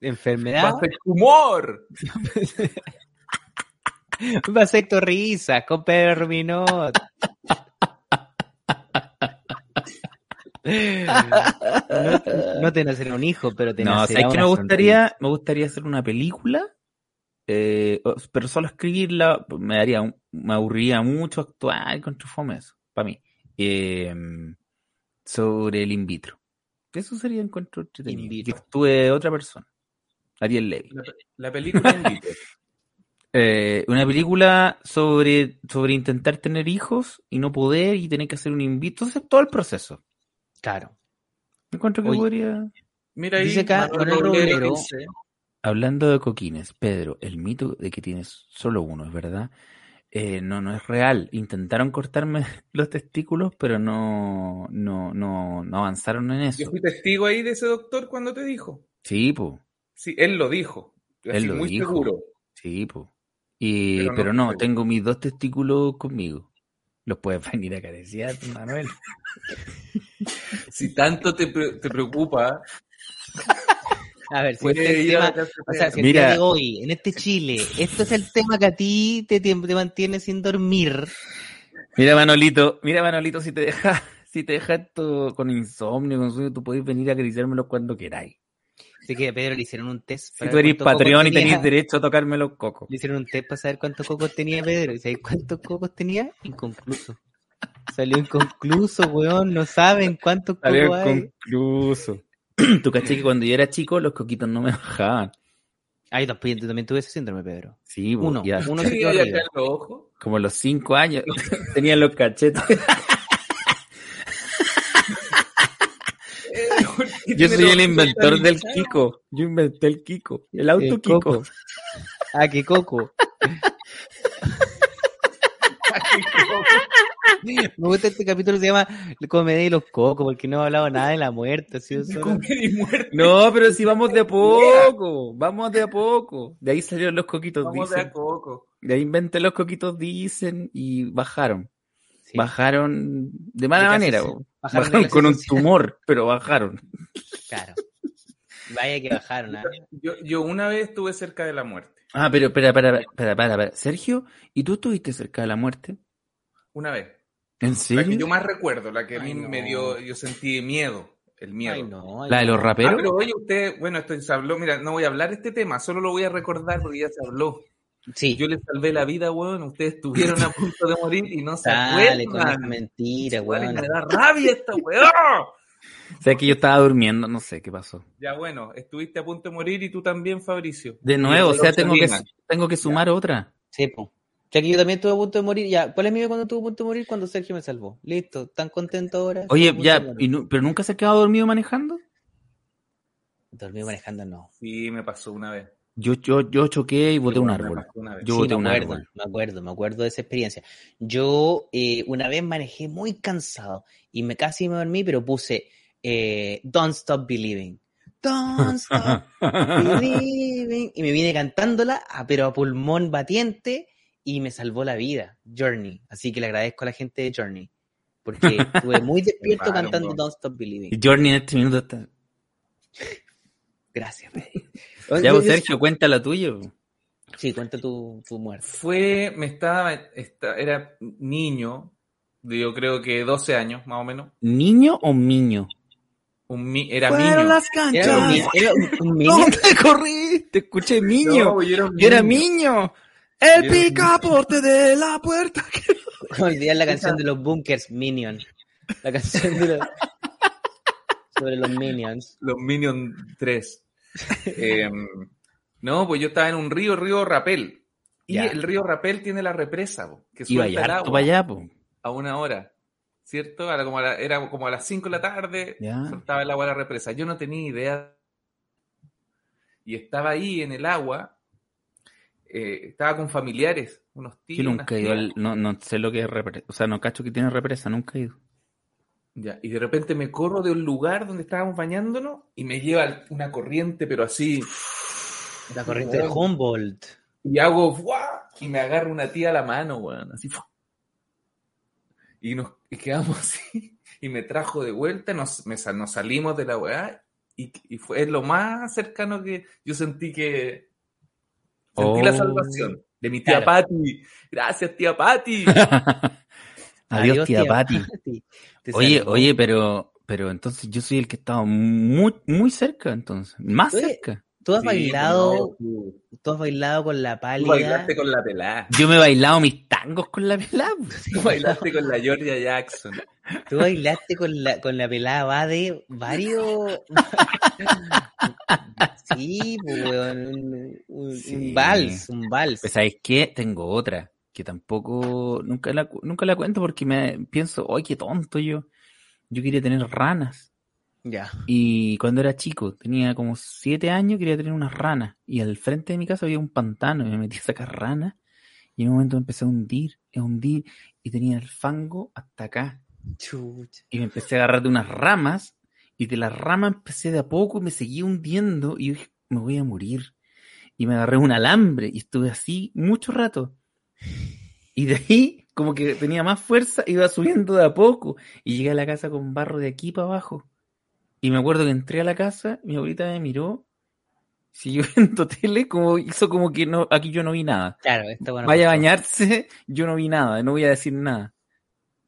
Enfermedad. humor! *laughs* Vasecto risas con Pedro Ruminot. No, no te nacerá un hijo, pero te No, nacerá ¿sabes qué me una gustaría? Me gustaría hacer una película, eh, o- pero solo escribirla me daría, me aburriría mucho actuar con fome eso, para mí. Eh, sobre el in vitro. Eso sería encuentro entretenido. In Que actúe otra persona. Ariel Levy. La, la película invito. *laughs* Eh, una película sobre, sobre intentar tener hijos y no poder y tener que hacer un in vitro. Entonces, todo el proceso. Claro. Encuentro que Oye, podría... Mira ahí, Dice acá, Hablando de coquines, Pedro, el mito de que tienes solo uno, ¿es verdad? Eh, no, no es real. Intentaron cortarme *laughs* los testículos, pero no, no, no, no avanzaron en Yo eso. fui testigo ahí de ese doctor cuando te dijo. Sí, po, Sí, él lo dijo. Él Así, lo muy dijo. seguro. sí, po. Y, Pero no pero no, estoy tengo mis dos testículos conmigo. Los puedes venir a acariciar, Manuel. *laughs* Si tanto te, pre- te preocupa, *laughs* A ver, si puede este tema, o sea, si el Mira. día de hoy, en este Chile, esto es el tema que a ti te, te, te mantiene sin dormir. Mira, Manolito, mira, Manolito, si te deja, *laughs* si te deja esto con insomnio, con sueño, tú podés venir a acariciármelo cuando queráis. Así que a Pedro le hicieron un test. Si para tú ver eres Patreon y tenía. tenés derecho a tocarme los cocos. Le hicieron un test para saber cuántos cocos tenía Pedro. ¿Y sabéis cuántos cocos tenía? Inconcluso. Salió inconcluso, weón. No saben cuántos Salió cocos hay. inconcluso. *clears throat* Tú caché que cuando yo era chico los coquitos no me bajaban. Ay, también, también tuve ese síndrome, Pedro. Sí, Uno, ya, uno *laughs* se quedó como a los cinco años *laughs* tenían los cachetes. *laughs* Yo soy el inventor del Kiko. Yo inventé el Kiko. El auto El Kiko. coco. Ah, qué coco. *laughs* Me gusta este capítulo, se llama Comedia y los cocos, porque no he hablado nada de la muerte. Y. No, pero si vamos de a *laughs* poco. Vamos de a poco. De ahí salieron los coquitos, Vamos de a coco. De ahí inventé los coquitos, dicen, y bajaron. Sí. Bajaron de mala De manera. Bajaron con un tumor, pero bajaron. Claro. Vaya que bajaron. ¿ah? Yo, yo una vez estuve cerca de la muerte. Ah, pero espera, espera, espera, espera, espera. Sergio, ¿y tú estuviste cerca de la muerte? Una vez. ¿En La que serio? yo más recuerdo, la que a mí no. me dio, yo sentí miedo. El miedo. Ay, no. ay, ¿La de los no. Ah, raperos? pero oye, usted, bueno, esto se habló, mira, no voy a hablar de este tema, solo lo voy a recordar porque ya se habló. Sí. Yo les salvé la vida, weón, ustedes estuvieron a punto de morir y no se Dale con esa acuerdan. mentira, Igual weón. me da rabia esta weón. O sea, que yo estaba durmiendo, no sé qué pasó. Ya bueno, estuviste a punto de morir y tú también, Fabricio. De nuevo, o sea, tengo que, tengo que sumar otra. Sí, po. Ya que yo también estuve a punto de morir. Ya, ¿cuál es mi vida cuando estuve a punto de morir? Cuando Sergio me salvó. Listo, tan contento ahora. Oye, ya, y ¿pero nunca se ha quedado dormido manejando? Dormí manejando, no. Sí, me pasó una vez. Yo, yo, yo choqué y boté un árbol. Yo Sí, boté me un acuerdo, árbol. me acuerdo, me acuerdo de esa experiencia. Yo eh, una vez manejé muy cansado y me casi me dormí, pero puse eh, Don't Stop Believing. Don't Stop Believing. *laughs* Y me vine cantándola, ah, pero a pulmón batiente, y me salvó la vida, Journey. Así que le agradezco a la gente de Journey. Porque estuve muy *laughs* despierto cantando. Don't Stop Believing. Journey en este minuto está... Gracias, Pedro. *laughs* Ya, vos, yo- Sergio, cuenta la tuya. Sí, cuenta tu, tu muerte. Fue, me estaba, esta- era niño, de yo creo que 12 años, más o menos. ¿Niño o miño? Un mi- era Fueron niño. las Era un, canchas. mi- era un- un niño. ¿Dónde corrí? Te escuché niño. No, yo era un Yo era niño. niño. El Yo picaporte de la puerta. Olvidar *laughs* la canción de los bunkers, Minion. La canción de los... *laughs* sobre los Minions. Los Minions 3. *laughs* Eh, no, pues yo estaba en un río, río Rapel. Y Ya. el río Rapel tiene la represa, po, que suelta el agua para allá, po. a una hora. ¿Cierto? Era como a, la- era como a las 5 de la tarde, Ya. soltaba el agua a la represa. Yo no tenía idea. Y estaba ahí en el agua eh, estaba con familiares, unos tíos. Yo nunca he ido, al- no, no sé lo que es represa. O sea, no cacho que tiene represa, nunca he ido. Ya, y de repente me corro de un lugar donde estábamos bañándonos y me lleva una corriente, pero así. La corriente de Humboldt. Y hago ¡fua! y me agarra una tía a la mano, weón, así. ¡fua! Y nos y quedamos *laughs* así. Y me trajo de vuelta, nos, me nos salimos de la weá. Y, y fue lo más cercano que yo sentí que. Sentí la Oh. salvación de mi tía Claro. Patti. Gracias, tía Patti. *laughs* Adiós, tía Pati. *laughs* Oye, oye, pero, pero entonces yo soy el que estaba muy, muy cerca, entonces. Más Oye, cerca. ¿Tú has Sí, bailado, no, tú- has bailado con la tú pálida? bailaste con la pelada. Yo me he bailado mis tangos con la pelada. *laughs* pues. Tú bailaste con la Georgia Jackson. Tú bailaste con la, con la pelada va de varios. *laughs* sí, pues, un, un- Sí. un vals, un vals. Pues, ¿sabes qué? Tengo otra que tampoco, nunca la, nunca la cuento porque me pienso, ¡ay, qué tonto yo! Yo quería tener ranas. Ya. Y cuando era chico, tenía como siete años, quería tener unas ranas. Y al frente de mi casa había un pantano y me metí a sacar ranas. Y en un momento me empecé a hundir, a hundir. Y tenía el fango hasta acá. Chucha. Y me empecé a agarrar de unas ramas. Y de las ramas empecé de a poco y me seguía hundiendo. Y yo dije, me voy a morir. Y me agarré un alambre y estuve así mucho rato. Y de ahí, como que tenía más fuerza, iba subiendo de a poco. Y llegué a la casa con barro de aquí para abajo. Y me acuerdo que entré a la casa, mi abuelita me miró, siguió *laughs* viendo tele, como hizo como que no, aquí yo no vi nada. Claro, bueno. Vaya a bañarse, *laughs* yo no vi nada, no voy a decir nada.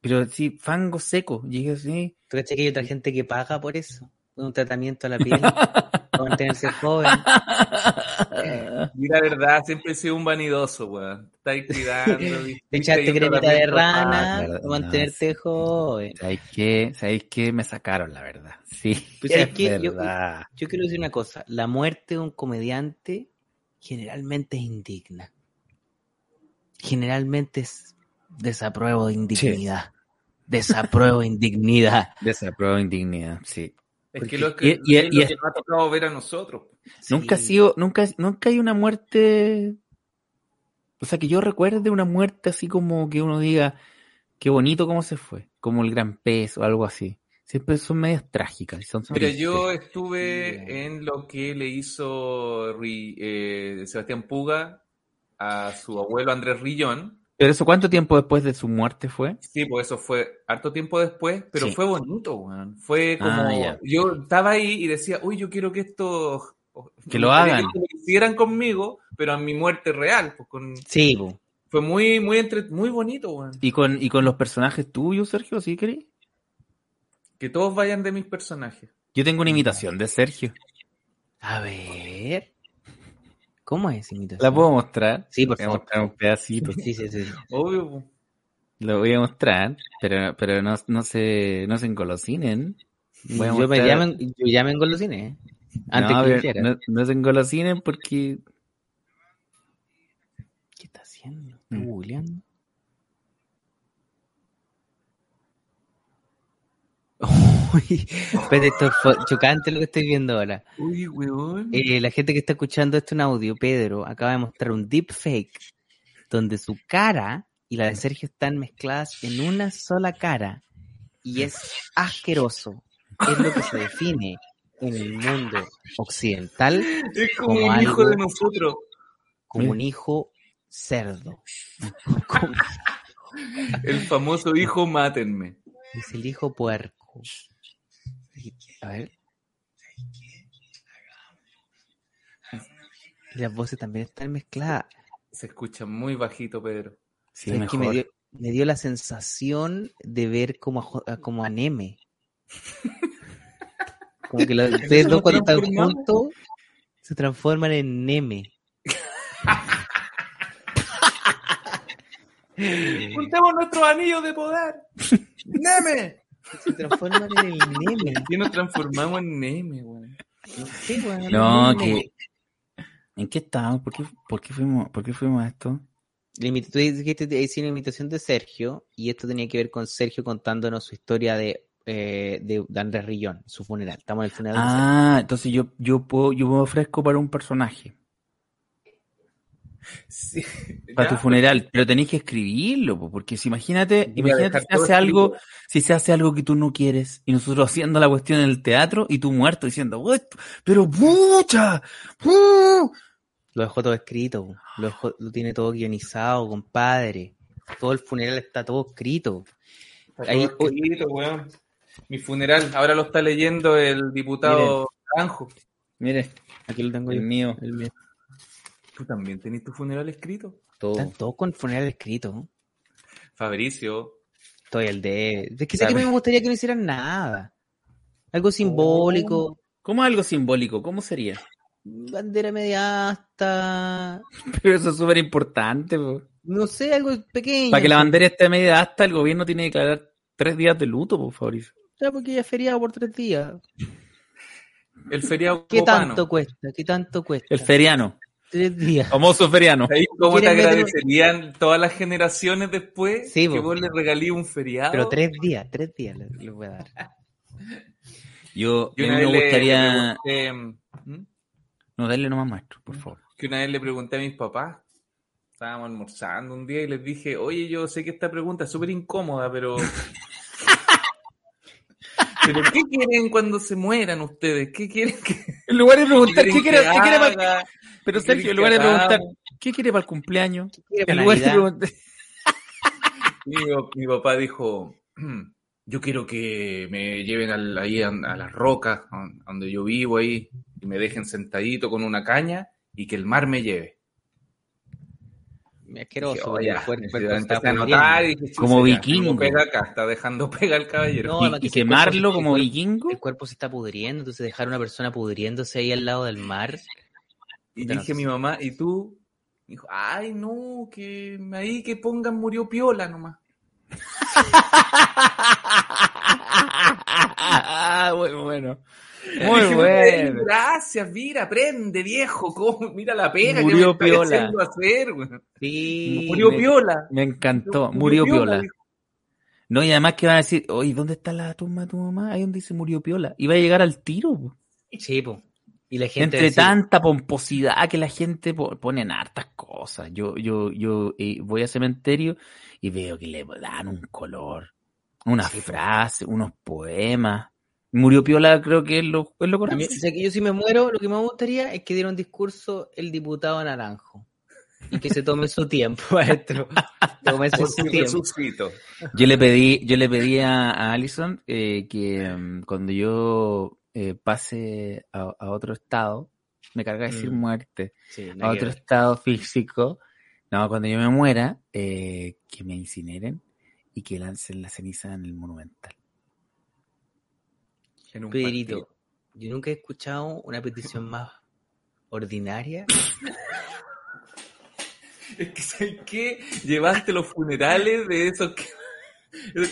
Pero sí, fango seco, llegué así. ¿Tú cachai que hay otra gente que paga por eso? Un tratamiento a la piel para mantenerse *laughs* joven. *laughs* Y la verdad, siempre he sido un vanidoso, weón. Estáis cuidando. *laughs* Te echaste cremita de rana Ah, para mantenerte joven. ¿Sabéis qué? ¿Sabéis qué? Me sacaron, la verdad. Sí, Pues, ¿sabes es qué? Yo- verdad. Yo quiero decir una cosa, la muerte de un comediante generalmente es indigna. Generalmente es desapruebo de indignidad. Desapruebo de indignidad. Desapruebo indignidad, sí. Es Porque- que lo que, y- y- es lo y- que nos ha tocado ver a nosotros. Nunca ha sido, nunca, nunca hay una muerte. O sea, que yo recuerde una muerte así como que uno diga, qué bonito cómo se fue, como el gran pez o algo así. Siempre son medias trágicas. Son Mira, tristes. yo estuve Sí. en lo que le hizo Ri- eh, Sebastián Puga a su abuelo Andrés Rillón. Pero eso, ¿cuánto tiempo después de su muerte fue? Sí, pues eso fue harto tiempo después, pero Sí. fue bonito, weón. Fue como. Ah, ya. Yo estaba ahí y decía, uy, yo quiero que esto. Que lo hagan. Que lo hicieran conmigo, pero a mi muerte real. Pues con, Sí, fue muy, muy, entre, muy bonito, weón. ¿Y con, y con los personajes tuyos, Sergio, sí querés? Que todos vayan de mis personajes. Yo tengo una imitación de Sergio. A ver. ¿Cómo es esa imitación? ¿La puedo mostrar? Sí, por Voy a favor. mostrar un pedacito. Sí, sí, sí. *laughs* Obvio. Lo voy a mostrar, pero, pero no, no se, no se engolosinen. Voy a Yo me mostrar- llamen, yo llamen golosines, ¿eh? Antes no, que pero no, no se engolosinen porque ¿Qué está haciendo? ¿Está Mm. googleando? Uy, espérate, esto es fo- chocante lo que estoy viendo ahora. Uy, weón. Eh, la gente que está escuchando esto en audio, Pedro, acaba de mostrar un deepfake donde su cara y la de Sergio están mezcladas en una sola cara y es asqueroso. Es lo que se define en el mundo occidental es como, como un hijo de nosotros. como un hijo cerdo. *laughs* El famoso hijo mátenme. Es el hijo puerco. A ver. Y las voces también están mezcladas. Se escucha muy bajito, Pedro. sí, mejor. me, dio, me dio la sensación de ver como a, como a Neme. Como que los- *laughs* ustedes dos cuando están juntos se transforman en Neme. *laughs* Juntemos nuestros anillos de poder. *laughs* ¡Neme! Se transforman en el Neme. ¿Por qué nos transformamos en Neme, weón? No sé, weón, No, que. ¿En qué estábamos? ¿Por qué, por qué fuimos, por qué fuimos a esto? La Tú dijiste que hice una imitación de Sergio y esto tenía que ver con Sergio contándonos su historia de, eh, de, de Andrés Rillón, su funeral. Estamos en el funeral de Sergio. Ah, entonces yo, yo puedo, yo me ofrezco para un personaje. *laughs* Sí, para tu ya, funeral, pero tenéis que escribirlo, po, porque si imagínate, imagínate si hace algo, escrito. si se hace algo que tú no quieres, y nosotros haciendo la cuestión en el teatro, y tú muerto diciendo, "Uy, pero pucha, pu". Lo dejó todo escrito, lo, dejó- lo tiene todo guionizado, compadre. Todo el funeral está todo escrito. Está Ahí- todo escrito, weón. Mi funeral, ahora lo está leyendo el diputado Naranjo. Mire, Aquí lo tengo el yo. mío, El mío. ¿Tú también tenés tu funeral escrito? todo. Están todos con funeral escrito. Fabricio, Estoy el de. Es que sé que me gustaría que no hicieran nada. Algo simbólico. ¿Cómo algo simbólico? ¿Cómo sería? Bandera media hasta. *laughs* Pero eso es súper importante, po. No sé, algo pequeño. Para que la bandera esté media hasta, el gobierno tiene que declarar tres días de luto, por favor. Ya, porque ya es feriado por tres días. el feriado ¿Qué copano. tanto cuesta? ¿Qué tanto cuesta? El feriano, Tres días. famoso feriano. Cómo te ¿Quieren meter agradecerían todas las generaciones después Sí, que vos le regalí un feriado. Pero tres días, tres días les, les voy a dar. *laughs* Yo, Yo a una mí vez me le- gustaría... le pregunté, ¿Mm? No, dale nomás, maestro, por favor. que una vez le pregunté a mis papás, estábamos almorzando un día y les dije, oye, yo sé que esta pregunta es súper incómoda, pero... *laughs* ¿Pero qué quieren cuando se mueran ustedes? ¿Qué quieren que, En lugar de preguntar, ¿qué quiere, que qué quiere para... haga? Pero ¿Qué Sergio, en lugar de que preguntar? ¿qué quiere para el cumpleaños? ¿Quiere En para lugar de Navidad? preguntar... *laughs* Mi, mi papá dijo, *clears throat* yo quiero que me lleven al- ahí a, a las rocas, a donde yo vivo ahí, y me dejen sentadito con una caña y que el mar me lleve. Me asqueroso. "Oh, porque ya". el cuerpo- el Empecé cuerpo a está anotar pudriendo. y dije, Como "Chucha, ya, vikingo". pega acá, está dejando pega el caballero. No, Y, quemarlo cuerpo- como el vikingo. El cuerpo se está pudriendo, entonces dejar a una persona pudriéndose ahí al lado del mar. Y dije a mi mamá, ¿y tú? Dijo, ay, no, que ahí que pongan murió piola nomás. *laughs* Muy bueno. Y Muy dije, bueno. Gracias, mira, aprende, viejo. ¿cómo? Mira la pega Murió que me está piola. haciendo hacer. Sí. Murió me- piola. Me encantó. Murió Piola. No, y además que van a decir, oye, ¿dónde está la tumba de tu mamá? Ahí donde dice murió Piola. Iba a llegar al tiro, po. Sí, po. Y la gente Entre decía, tanta pomposidad que la gente po- pone en hartas cosas. Yo, yo, yo eh, voy al cementerio y veo que le dan un color, una Sí, frase, unos poemas. Murió Piola, creo que es lo, es lo A correcto. o sea, que yo si me muero, lo que más me gustaría es que diera un discurso el diputado Naranjo. Y que se tome su tiempo, *laughs* maestro. Por su tiempo. Yo le pedí, yo le pedí a, a Allison eh, que mm, cuando yo eh, pase a, a otro estado, me carga decir Mm. muerte, Sí, a otro estado físico, no, cuando yo me muera, eh, que me incineren y que lancen la ceniza en el monumental. En un Pedrito, partido. yo nunca he escuchado una petición más ordinaria. *laughs* Es que, ¿sabes qué? Llevaste los funerales de esos que,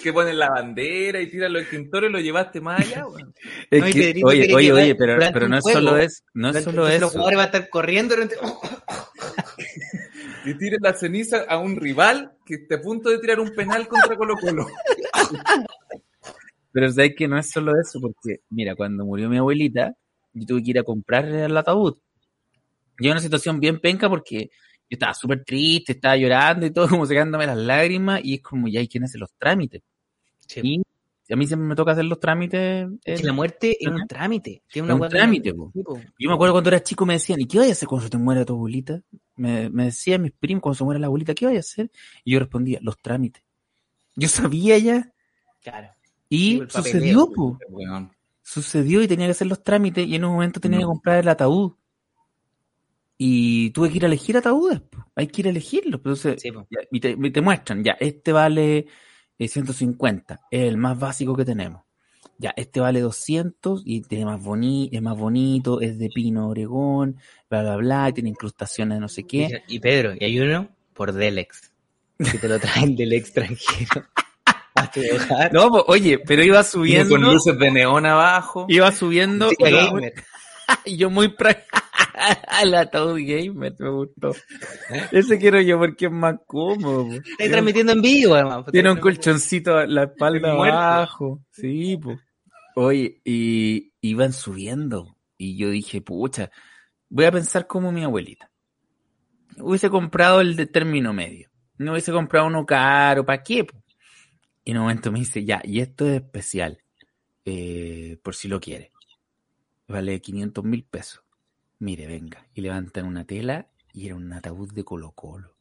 que ponen la bandera y tiran los extintores, lo llevaste más allá, güey. *laughs* Es No, y que- Pedrito oye, oye, oye, pero, pero no es juego. solo eso, no es solo entonces Los eso. jugadores van a estar corriendo durante... *laughs* Y tiren la ceniza a un rival que esté a punto de tirar un penal contra Colo Colo. *laughs* Pero sabes que no es solo eso, porque, mira, cuando murió mi abuelita, yo tuve que ir a comprar el ataúd. Yo una situación bien penca porque yo estaba súper triste, estaba llorando y todo, *laughs* como secándome las lágrimas, y es como, ya hay quien hace los trámites. Sí. Y a mí siempre me toca hacer los trámites. Es en- que la muerte es un trámite. Es un trámite, po. Yo me acuerdo cuando era chico me decían, ¿y qué vaya a hacer cuando se te muera tu abuelita? Me, me decían mis primos, cuando se muera la abuelita, ¿qué vaya a hacer? Y yo respondía, los trámites. Yo sabía ya, Claro. y papeleo, sucedió, po. Sucedió y tenía que hacer los trámites y en un momento tenía que comprar el ataúd. Y tuve que ir a elegir ataúdes. po. Hay que ir a elegirlos. pero Entonces, Sí, ya, y, te, y te muestran, ya, este vale eh, 150, es el más básico que tenemos. Ya, este vale 200 y tiene más boni es más bonito, es de pino oregón, bla, bla, bla, y tiene incrustaciones de no sé qué. Y Pedro, y hay uno por Delex. Que te lo traen del extranjero. *laughs* No, po, oye, pero iba subiendo, con luces de neón abajo. iba subiendo, Sí, y yo muy- *laughs* gamer. *laughs* el ataúd gamer me gustó. Ese quiero yo porque es más cómodo. po. Estás transmitiendo en vivo, además. Tiene un colchoncito en la espalda abajo. Sí, pues. Oye, y iban subiendo. Y yo dije, pucha, voy a pensar como mi abuelita. hubiese comprado el de término medio. No hubiese comprado uno caro, ¿para qué? po? Y en un momento me dice, ya, y esto es especial, eh, por si lo quiere. Vale 500 mil pesos. Mire, venga. Y levantan una tela y era un ataúd de Colo Colo.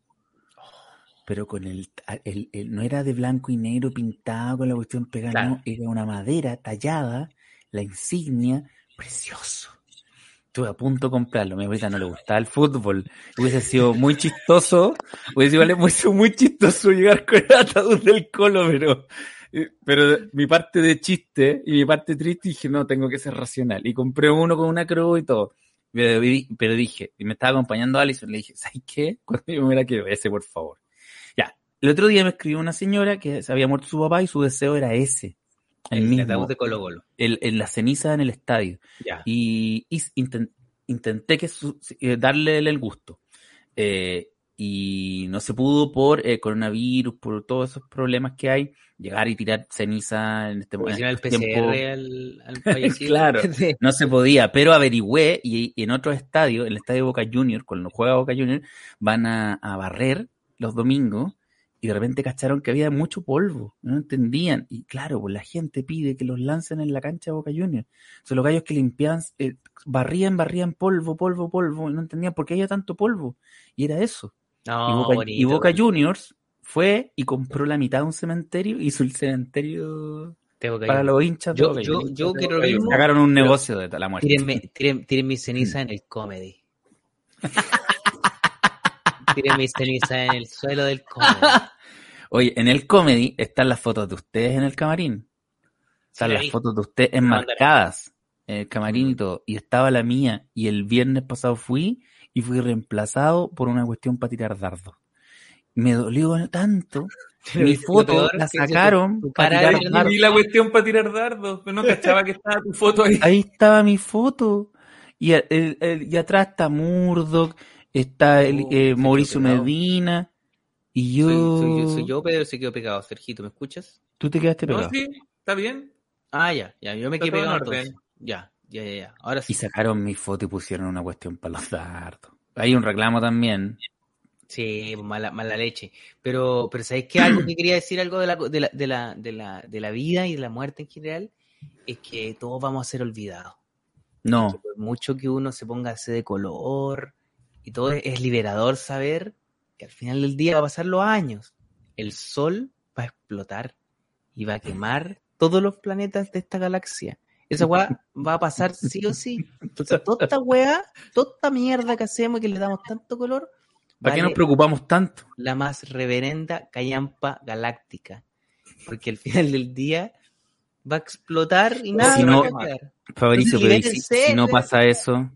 Pero con el, el- el- no era de blanco y negro pintado con la cuestión pegada, Claro. no, era una madera tallada, la insignia, precioso. Estuve a punto de comprarlo, mi abuelita no le gustaba el fútbol. Hubiese sido muy chistoso, hubiese sido, sido muy chistoso llegar con el ataúd del colo, pero, eh, pero mi parte de chiste y mi parte triste dije, no, tengo que ser racional. Y compré uno con una cruz y todo. Pero, di- pero dije, y me estaba acompañando Alison, le dije, ¿sabes qué? Cuando yo me la quiero, ese, por favor. Ya. El otro día me escribió una señora que se había muerto su papá y su deseo era ese. El, El mismo. ataúd de Colo Colo. el- en la ceniza en el estadio Ya. y, y inten- intenté que su- eh, darle el gusto. Eh, y no se pudo por eh, coronavirus, por todos esos problemas que hay, llegar y tirar ceniza en este el tiempo. PCR al, al fallecido. *laughs* Claro. No se podía, pero averigüé y, y en otros estadios, en el estadio Boca Junior, cuando juega Boca Junior, van a, a barrer los domingos y de repente cacharon que había mucho polvo, no entendían. Y claro, pues la gente pide que los lancen en la cancha de Boca Junior. Son los gallos que limpiaban, eh, barrían, barrían polvo, polvo, polvo, y no entendían por qué había tanto polvo. Y era eso. No, y, Boca, y bonito. Boca Juniors fue y compró la mitad de un cementerio, hizo el cementerio para los hinchas de Yo, Boca yo, yo quiero lo mismo. Sacaron un negocio de la muerte. Tírenme, tíren, tíren mis cenizas en el comedy. *laughs* Tiren mis cenizas en el suelo del comedy. Oye, en el comedy están las fotos de ustedes en el camarín. Están Sí, las ahí. fotos de ustedes enmarcadas en el camarín y todo. Y estaba la mía. Y el viernes pasado fui y fui reemplazado por una cuestión para tirar dardos. Me dolió tanto. *laughs* Mi foto la sacaron tu para tirar dardos. La cuestión para tirar dardos, pero no cachaba que estaba tu foto ahí. Ahí estaba mi foto. Y, el- el- el- y atrás está Murdoch, está el, Oh, eh, Mauricio. Medina. Y yo... Soy, soy yo, soy yo, Pedro, se quedó pegado. Sergito, ¿me escuchas? Tú te quedaste No, pegado. sí, está bien. Ah, ya, ya, yo me Está quedé pegado. Ya, ya, ya, ya. Ahora sí. Y sacaron mi foto y pusieron una cuestión para los dardos. Hay un reclamo también. Sí, pues, mala, mala leche. Pero, pero ¿sabéis qué? Algo que quería decir, algo de la, de, la, de, la, de, la, de la vida y de la muerte en general, es que todos vamos a ser olvidados. No, Por mucho que uno se ponga así de color y todo, es liberador saber que al final del día va a pasar los años. El sol va a explotar y va a quemar todos los planetas de esta galaxia. Esa weá va a pasar sí o sí. Entonces, toda esta weá, toda esta mierda que hacemos y que le damos tanto color, ¿para qué nos preocupamos tanto? la más reverenda callampa galáctica. Porque al final del día va a explotar y nada Si va no- a quedar. Fabricio, pero ¿y si, si no pasa eso?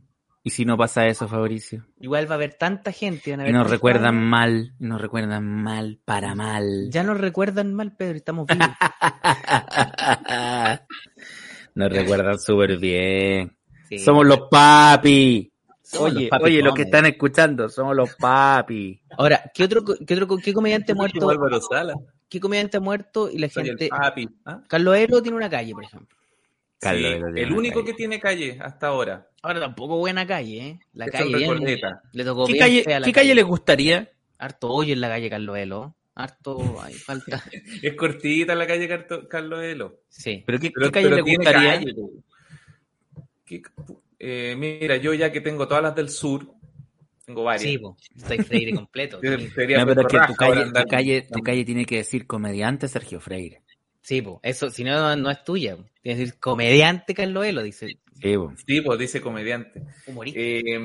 ¿Y si no pasa eso, Fabricio? Igual va a haber tanta gente. van a Y nos recuerdan mal, y nos recuerdan mal, para mal. Ya nos recuerdan mal, Pedro, estamos vivos. *laughs* nos *laughs* recuerdan súper bien. Sí. Somos los papi. Somos Oye, los papi oye, los que están escuchando, somos los papi. Ahora, ¿qué otro, qué otro, qué comediante muerto? Álvaro Sala. ¿Qué comediante muerto y la Soy el gente? papi. ¿ah? Carlos Elo tiene una calle, por ejemplo. Carlos Sí, Elo tiene el único calle. que tiene calle hasta ahora. Ahora tampoco buena calle, ¿eh? La Es calle bien, le tocó ¿Qué bien calle, fea la ¿qué calle les gustaría? Harto hoyo en la calle Carlos Elo. Harto, hay falta. *laughs* Es cortita la calle Carto- Carlos Elo. Sí. ¿Pero qué, Pero, qué calle pero tiene gustaría? calle, po. ¿Qué- eh, mira, yo ya que tengo todas las del sur, tengo varias. Sí, pues. Estoy Freire completo. *laughs* Sería No, pero es que tu calle, tu, calle, tu calle tiene que decir comediante Sergio Freire. Sí, pues. Eso, si no, no, es tuya. po. Tiene que decir comediante Carlos Elo, dice. Sí, po. Sí, pues dice comediante. Humorista. Eh,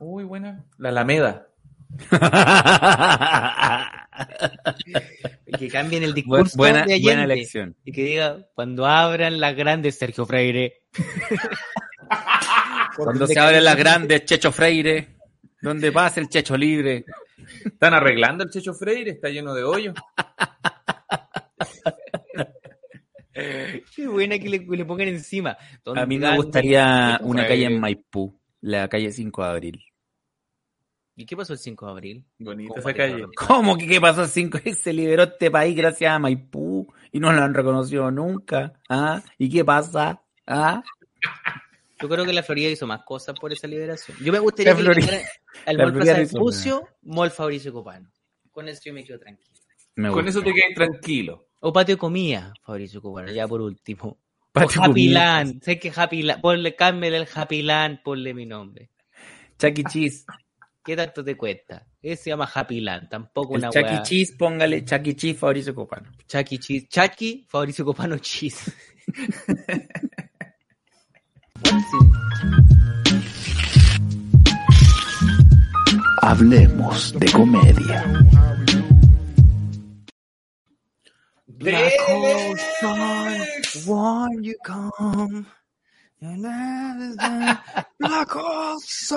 uy, buena. La Alameda. *laughs* Que cambien el discurso buena, de buena Allende. elección. Y que diga, cuando abran las grandes Sergio Freire. *laughs* Cuando se abren las grandes, Checho Freire, donde pasa el Checho libre. Están arreglando el Checho Freire, está lleno de hoyos. Qué buena que le, le pongan encima. A mí me gustaría una calle en Maipú, la calle 5 de abril. ¿Y qué pasó el 5 de abril? Bonita ¿Cómo esa calle. ¿Cómo que qué pasó el 5? *laughs* Se liberó este país gracias a Maipú y no lo han reconocido nunca. ¿Ah? ¿Y qué pasa? ¿Ah? Yo creo que la Florida hizo más cosas por esa liberación. Yo me gustaría La que al Florida Plaza Vespucio, Mall Fabricio Copano. Con eso yo me quedo tranquilo. Me Con eso te quedas tranquilo. O patio de comida, Fabricio Copano, ya por último. Patio o Happy comida. Land, sé que Happy Land, ponle, cámbiale el Happy Land, ponle mi nombre. Chuck E. Cheese. ¿Qué tanto te cuesta? Ese se llama Happy Land, tampoco El una Chuck E. weá. Cheese, póngale Chuck E. Cheese Fabricio Copano. Chucky Cheese. Chucky, Fabricio Copano Cheese. *laughs* Hablemos de comedia. Black hole sun, won't you come?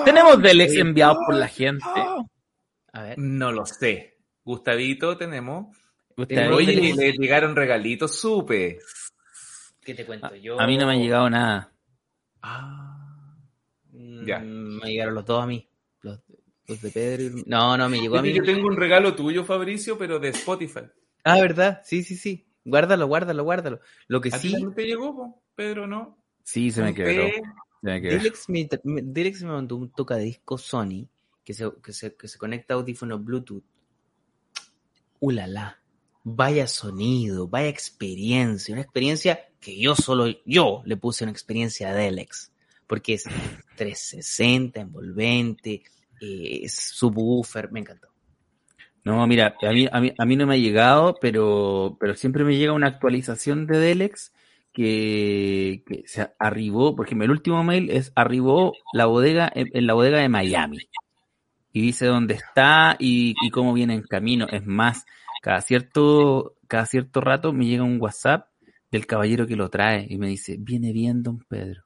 Tenemos Delex enviados por la gente. A ver, No lo sé. Gustavito, tenemos. Oye, Delex. le llegaron regalitos, supe. ¿qué te cuento yo? A mí no me ha llegado nada. Mm, Ya. Me llegaron los dos a mí. Los, los de Pedro. y- No, no, me llegó a mí. Yo tengo un regalo tuyo, Fabricio, pero de Spotify. Ah, ¿verdad? Sí, sí, sí. Guárdalo, guárdalo, guárdalo. Lo que ¿A ti sí, también te llegó? Pedro, no? Sí, se me quebró. Se me quebró. Delex me mandó un tocadisco Sony que se, que se, que se conecta a audífonos Bluetooth. ¡Ulala! Vaya sonido, vaya experiencia. Una experiencia que yo solo, yo le puse una experiencia a Delex. Porque es 360, envolvente, eh, es subwoofer, me encantó. No, mira, a mí, a mí, a mí no me ha llegado, pero, pero siempre me llega una actualización de Delex que, que se arribó, porque el último mail es arribó la bodega en, en la bodega de Miami. Y dice dónde está y, y cómo viene en camino. Es más, cada cierto, cada cierto rato me llega un WhatsApp del caballero que lo trae y me dice, viene bien, don Pedro.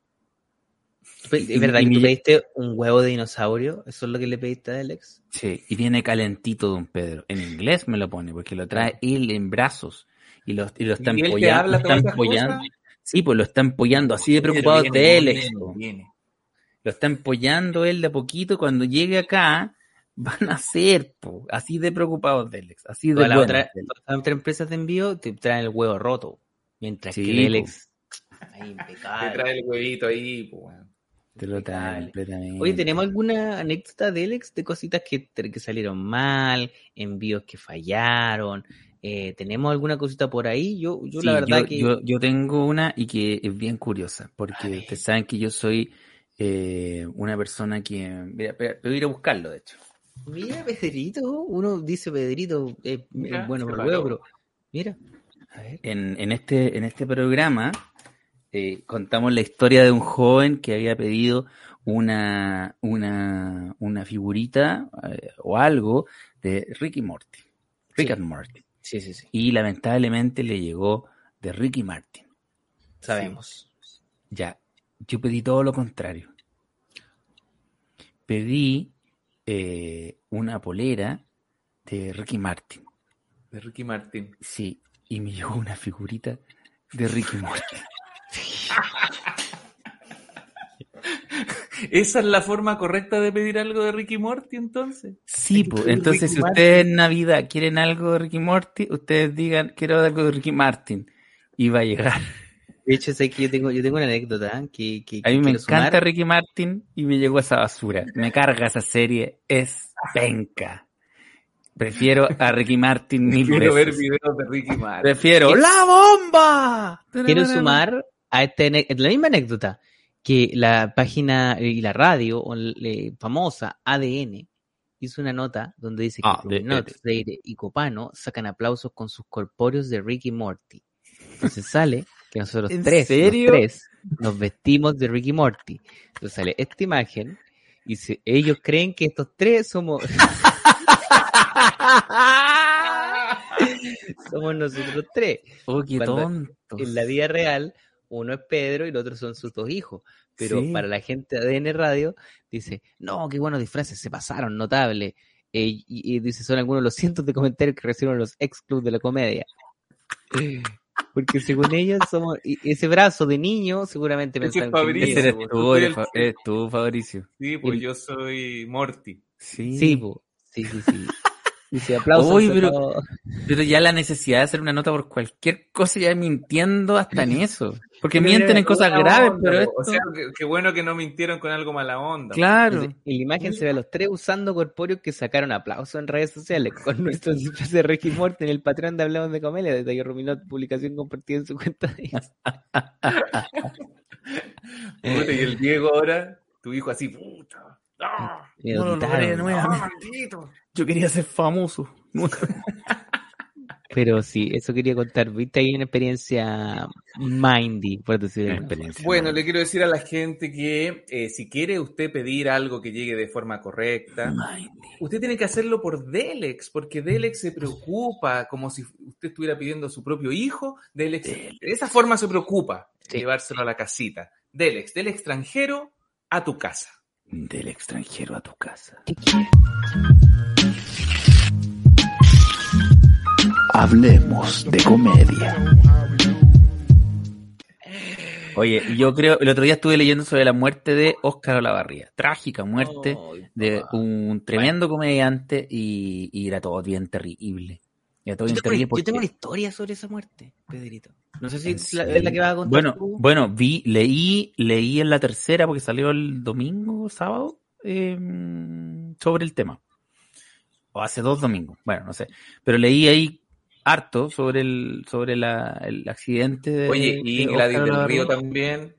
¿Es verdad y tú pediste un huevo de dinosaurio? ¿Eso es lo que le pediste a Delex? Sí, y viene calentito, don Pedro. En inglés me lo pone, porque lo trae él en brazos y lo, y lo está ¿Y te? Sí, pues lo está empollando, así de preocupado Viene, de él. viene, esto. viene. Lo está empollando él de a poquito. Cuando llegue acá, van a ser, po, así de preocupados de Alex. Así de las otras otras empresas de envío te traen el huevo roto. Mientras Sí, que po. Delex, *laughs* ahí Te impecable. trae el huevito ahí, pues, weón. Te lo trae completamente. Oye, ¿tenemos alguna anécdota de Alex de cositas que, que salieron mal, envíos que fallaron? Eh, ¿Tenemos alguna cosita por ahí? Yo, yo Sí, la verdad yo, que... yo, yo tengo una y que es bien curiosa, porque ustedes saben que yo soy eh, una persona que... Mira, voy a ir a buscarlo, de hecho. Mira, Pedrito, uno dice Pedrito, eh, Mira, bueno por huevo, pero mira, a ver. En, en, este, en este programa eh, contamos la historia de un joven que había pedido una, una, una figurita eh, o algo de Ricky Morty. Rick Sí. and Morty. Sí, sí, sí, Y lamentablemente le llegó de Ricky Martin. sabemos. Ya, yo pedí todo lo contrario. Pedí eh, una polera de Ricky Martin. De Ricky Martin. Sí, y me llegó una figurita de Ricky Martin. *laughs* ¿Esa es la forma correcta de pedir algo de Ricky Morty, entonces? Sí, pues, Ricky entonces si Martin. ustedes en Navidad quieren algo de Ricky Morty, ustedes digan, quiero algo de Ricky Martin. Y va a llegar. De hecho, sé que yo tengo, yo tengo una anécdota ¿eh? que, que, A mí que me encanta sumar. Ricky Martin y me llegó esa basura. Me carga esa serie, es penca. Prefiero a Ricky Martin mil Quiero ver veces. videos de Ricky Martin. Prefiero ¿Qué? ¡La bomba! Quiero sumar a esta la misma anécdota que la página y la radio le- famosa ADN hizo una nota donde dice que Ah, de- Not, de- Freire y Copano sacan aplausos con sus corpóreos de Ricky Morty. Entonces sale que nosotros ¿En tres, los tres, nos vestimos de Ricky Morty. Entonces sale esta imagen y se- ellos creen que estos tres somos *laughs* somos nosotros tres. Oh, qué tonto. en la vida real, uno es Pedro y el otro son sus dos hijos. Pero Sí. para la gente de ADN Radio, dice, no, qué buenos disfraces, se pasaron, notable. Eh, y, y dice, son algunos de los cientos de comentarios que recibieron los ex club de la comedia. *laughs* Porque según ellos somos, y ese brazo de niño seguramente pensaron que Fabricio. Ese eres tú, tú eres, eres Fa- el- eres tú, Fabricio. Sí, pues El- yo soy Morty. Sí. Sí, po. sí, sí, sí. Dice aplausos. Uy, a pero-. Pero ya la necesidad de hacer una nota por cualquier cosa ya mintiendo hasta en *laughs* eso. Porque Pero mienten en cosas graves, onda, pero. O sea, qué bueno que no mintieron con algo mala onda. Claro. En la imagen se ve a los tres usando corpóreos que sacaron aplauso en redes sociales con *laughs* nuestro disfraz de Ricky Morty en el Patreon de Hablamos de Comedia. Desde que Ruminot publicación compartida en su cuenta de Instagram. *laughs* Y el Diego ahora, tu hijo así, puta. ¡Ah! Me No lo logré de nuevo. ¡Ah! Yo quería ser famoso. *laughs* Pero sí, eso quería contar. Viste ahí una experiencia mindy, por decirlo de alguna forma. Bueno, le quiero decir a la gente que eh, si quiere usted pedir algo que llegue de forma correcta, usted tiene que hacerlo por Delex, porque Delex se preocupa como si usted estuviera pidiendo a su propio hijo. Delex, de esa forma se preocupa Sí. llevárselo a la casita. Delex, del extranjero a tu casa. Del extranjero a tu casa. Hablemos de comedia. Oye, yo creo, el otro día estuve leyendo sobre la muerte de Óscar Olavarría. Trágica muerte de un tremendo comediante y, y era todo bien terrible. Yo tengo, yo una historia sobre esa muerte, Pedrito. No sé ¿En si la- es la que vas a contar Bueno, tú. bueno, vi, leí, leí en la tercera porque salió el domingo, sábado, eh, sobre el tema. O hace dos domingos, bueno, no sé. Pero leí ahí harto sobre el, sobre la, el accidente de. Oye, y de Gladys del. Río también.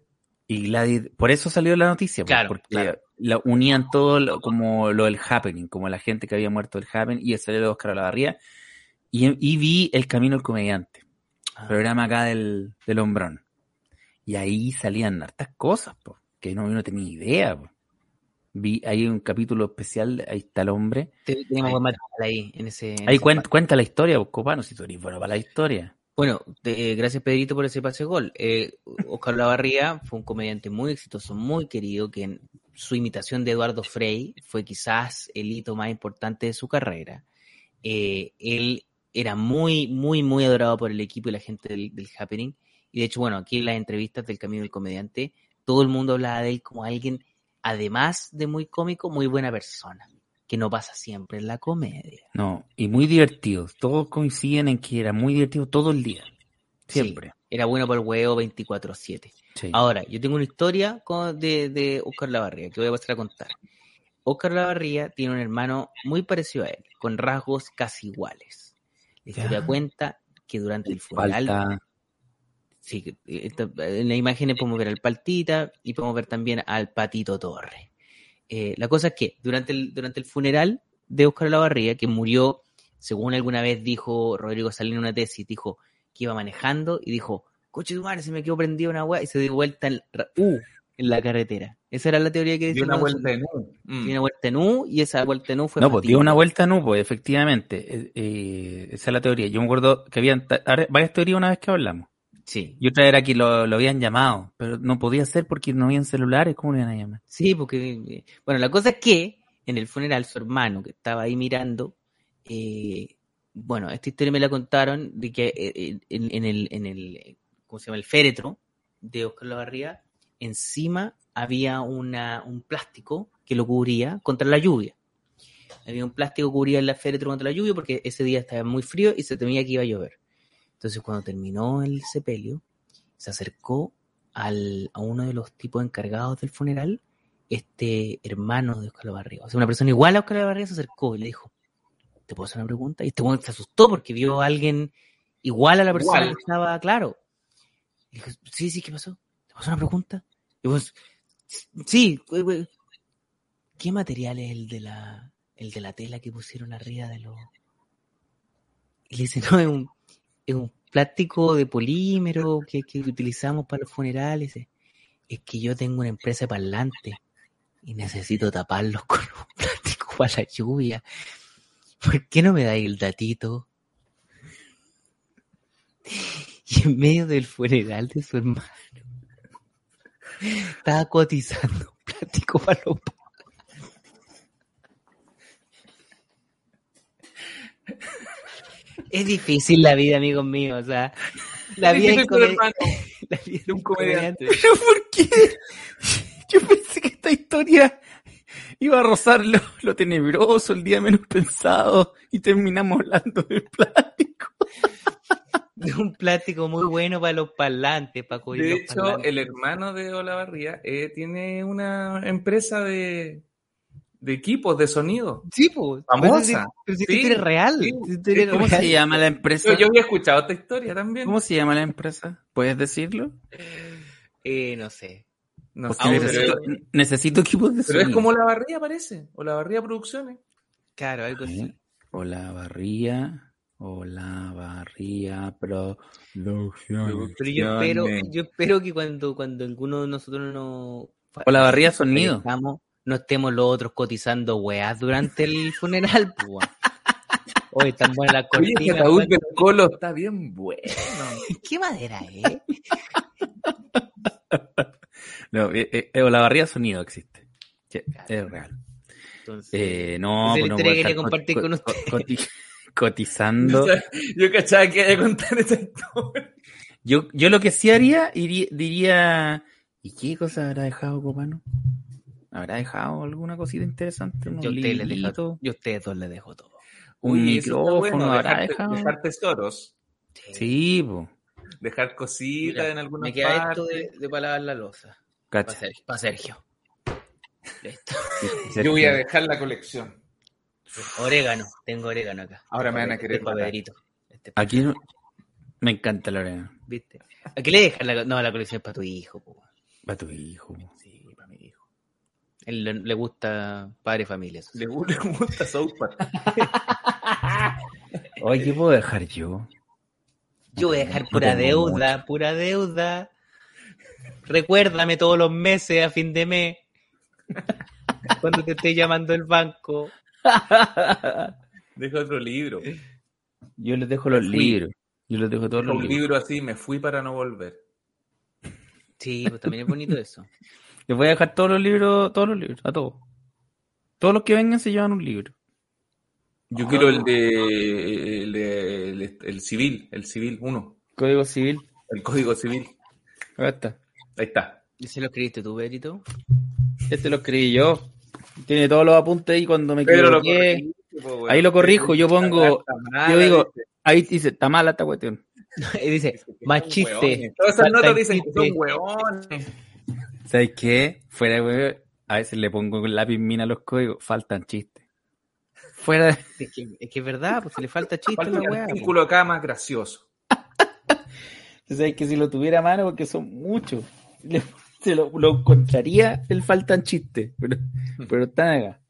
Y Gladys, por eso salió la noticia, pues, Claro, porque claro. la unían todo lo- como lo del happening, como la gente que había muerto del happening, y salió de Oscar Olavarría. Y, y vi El Camino del Comediante, Ah. programa acá del, del Hombrón. Y ahí salían hartas cosas, po, que no, yo no tenía idea. po. Vi, hay un capítulo especial, ahí está el hombre. Te- Tenemos buen material ahí en ese. en Ahí cuenta, la historia, pues, Copano, si tú eres bueno para la historia. Bueno, te- eh, gracias Pedrito por ese pase gol. Eh, Oscar Lavarría fue un comediante muy exitoso, muy querido, que en su imitación de Eduardo Frei fue quizás el hito más importante de su carrera. Eh, él era muy, muy, muy adorado por el equipo y la gente del, del Happening. Y de hecho, bueno, aquí en las entrevistas del Camino del Comediante, todo el mundo hablaba de él como alguien, además de muy cómico, muy buena persona, que no pasa siempre en la comedia. No, y muy divertido. Todos coinciden en que era muy divertido todo el día. Siempre. Era bueno por el huevo 24-7. Sí. Ahora, yo tengo una historia con- de, de Oscar Lavarría que voy a pasar a contar. Oscar Lavarría tiene un hermano muy parecido a él, con rasgos casi iguales. La historia Ya. cuenta que durante el funeral, sí, esta- en la imagen podemos ver al Paltita y podemos ver también al Patito Torre. Eh, la cosa es que durante el, durante el funeral de Oscar Lavarría, que murió, según alguna vez dijo Rodrigo Salinas en una tesis, dijo que iba manejando y dijo, coche tu madre, se me quedó prendido una weá y se dio vuelta en, ra- uh, en la carretera. Esa era la teoría que Dio decía. una vuelta en U. Mm. Dio una vuelta en U y esa vuelta en U fue No, pues dio una vuelta en U, pues efectivamente. Eh, eh, esa es la teoría. Yo me acuerdo que habían varias teorías una vez que hablamos. Sí, Y otra era que lo, lo habían llamado, pero no podía ser porque no habían celulares. ¿Cómo lo iban a llamar? sí, porque, eh, bueno, la cosa es que en el funeral su hermano que estaba ahí mirando, eh, bueno, esta historia me la contaron de que eh, en, en el, en el, ¿cómo se llama? El féretro de Oscar Lavarría, encima había una, un plástico que lo cubría contra la lluvia. Había un plástico que cubría el féretro contra la lluvia porque ese día estaba muy frío y se temía que iba a llover. Entonces cuando terminó el sepelio, se acercó al, a uno de los tipos encargados del funeral, este hermano de Oscar Lavarría. O sea, una persona igual a Oscar Lavarría se acercó y le dijo, ¿te puedo hacer una pregunta? Y este se asustó porque vio a alguien igual a la persona Igual. que estaba claro. Y dijo, sí, sí, ¿qué pasó? ¿Te pasó una pregunta? Y vos, sí. ¿qué material es el de la, el de la tela que pusieron arriba de los... Y le dice, no, es un, plástico de polímero que, que utilizamos para los funerales. Es que yo tengo una empresa de parlante y necesito taparlos *laughs* con un plástico para la lluvia. ¿Por qué no me dais el datito? Y en medio del funeral de su hermano, estaba cotizando un plástico para los Es difícil la vida, amigos míos. O sea, la Es vida, *laughs* la de un comediante. *laughs* ¿Pero por qué? Yo pensé que esta historia Iba a rozar lo, lo tenebroso, el día menos pensado, y terminamos hablando del plástico. *laughs* De un plástico muy bueno para los parlantes, para De los hecho, parlantes. el hermano de Olavarría eh, tiene una empresa de, de equipos de sonido. Sí, pues. Famosa. Pero si Sí, eres real. sí. si tú eres ¿Cómo real. se llama la empresa? Yo, yo había escuchado esta historia también. ¿Cómo se llama la empresa? ¿Puedes decirlo? Eh, no sé. No sé, necesito, pero, necesito equipos de pero es sonido. como Olavarría parece. Olavarría Producciones. Claro, algo así. ¿Eh? Olavarría, Olavarría Producciones. Pero yo espero, yo espero que cuando, cuando alguno de nosotros no Olavarría Sonido. fallezcamos, no estemos los otros cotizando weas durante el *laughs* funeral. pues. Oye, están buenas las Oye, ese cortinas. ataúd del Colo está bien bueno. *laughs* ¿Qué madera es? *laughs* No, eh, eh, eh, Olavarría Sonido existe. Sí, es real. Entonces, Eh, no, Esa es la pues no cotizando. *laughs* Yo cachaba que iba a contar esa historia. Yo, yo lo que sí haría, iría- diría, ¿y qué cosa habrá dejado Copano? ¿Habrá dejado alguna cosita interesante? ¿Unos yo, a ustedes les libritos? dejo, yo a ustedes dos les dejo todo. ¿Un está micrófono bueno, habrá dejar, dejado? dejar tesoros, Sí, pues. dejar cositas en algunas me queda partes. esto de, de lavar la losa. Para. Sergio. Para *laughs* Sergio. Listo. Yo voy a dejar la colección. Orégano. Tengo orégano acá. Ahora me van a Este querer. Este es para- Aquí no- me encanta la arena. ¿Viste? ¿A qué le dejas la, no, la colección es para tu hijo? po. Para tu hijo. Sí, para mi hijo. Él le, le gusta padre y familia. eso. Le, gu- *laughs* le gusta South Park. *laughs* Oye, ¿qué puedo dejar yo? Yo voy a dejar pura deuda, mucho. pura deuda. Recuérdame todos los meses a fin de mes. *laughs* Cuando te esté llamando el banco. *laughs* Deja otro libro. Yo les dejo los libros. Yo les dejo todos los un libros. libro así, me fui para no volver. Sí, pues también es bonito eso. *laughs* Les voy a dejar todos los libros, todos los libros, a todos. Todos los que vengan se llevan un libro. Yo quiero el de el, de- el, el civil, el civil 1, Código civil. el código civil. Acá está. Ahí está. ¿Y se lo escribiste tú, Pedrito? Este lo escribí yo. Tiene todos los apuntes ahí cuando me Pero equivoqué. Ahí lo corrijo, yo pongo- mala, yo digo- dice. Ahí dice, está mala esta cuestión. *laughs* Y dice, más chiste. Todas esas notas dicen que son hueones. ¿Sabes qué? Fuera de huevo, a veces le pongo con lápiz mina a los códigos, faltan chistes. Fuera de... Es que, es que es verdad, pues si le falta chiste a Falta la un pues. artículo acá más gracioso. *laughs* ¿Sabes que si lo tuviera a mano, porque son muchos, se lo, lo encontraría el faltan chistes, pero, *laughs* pero están acá.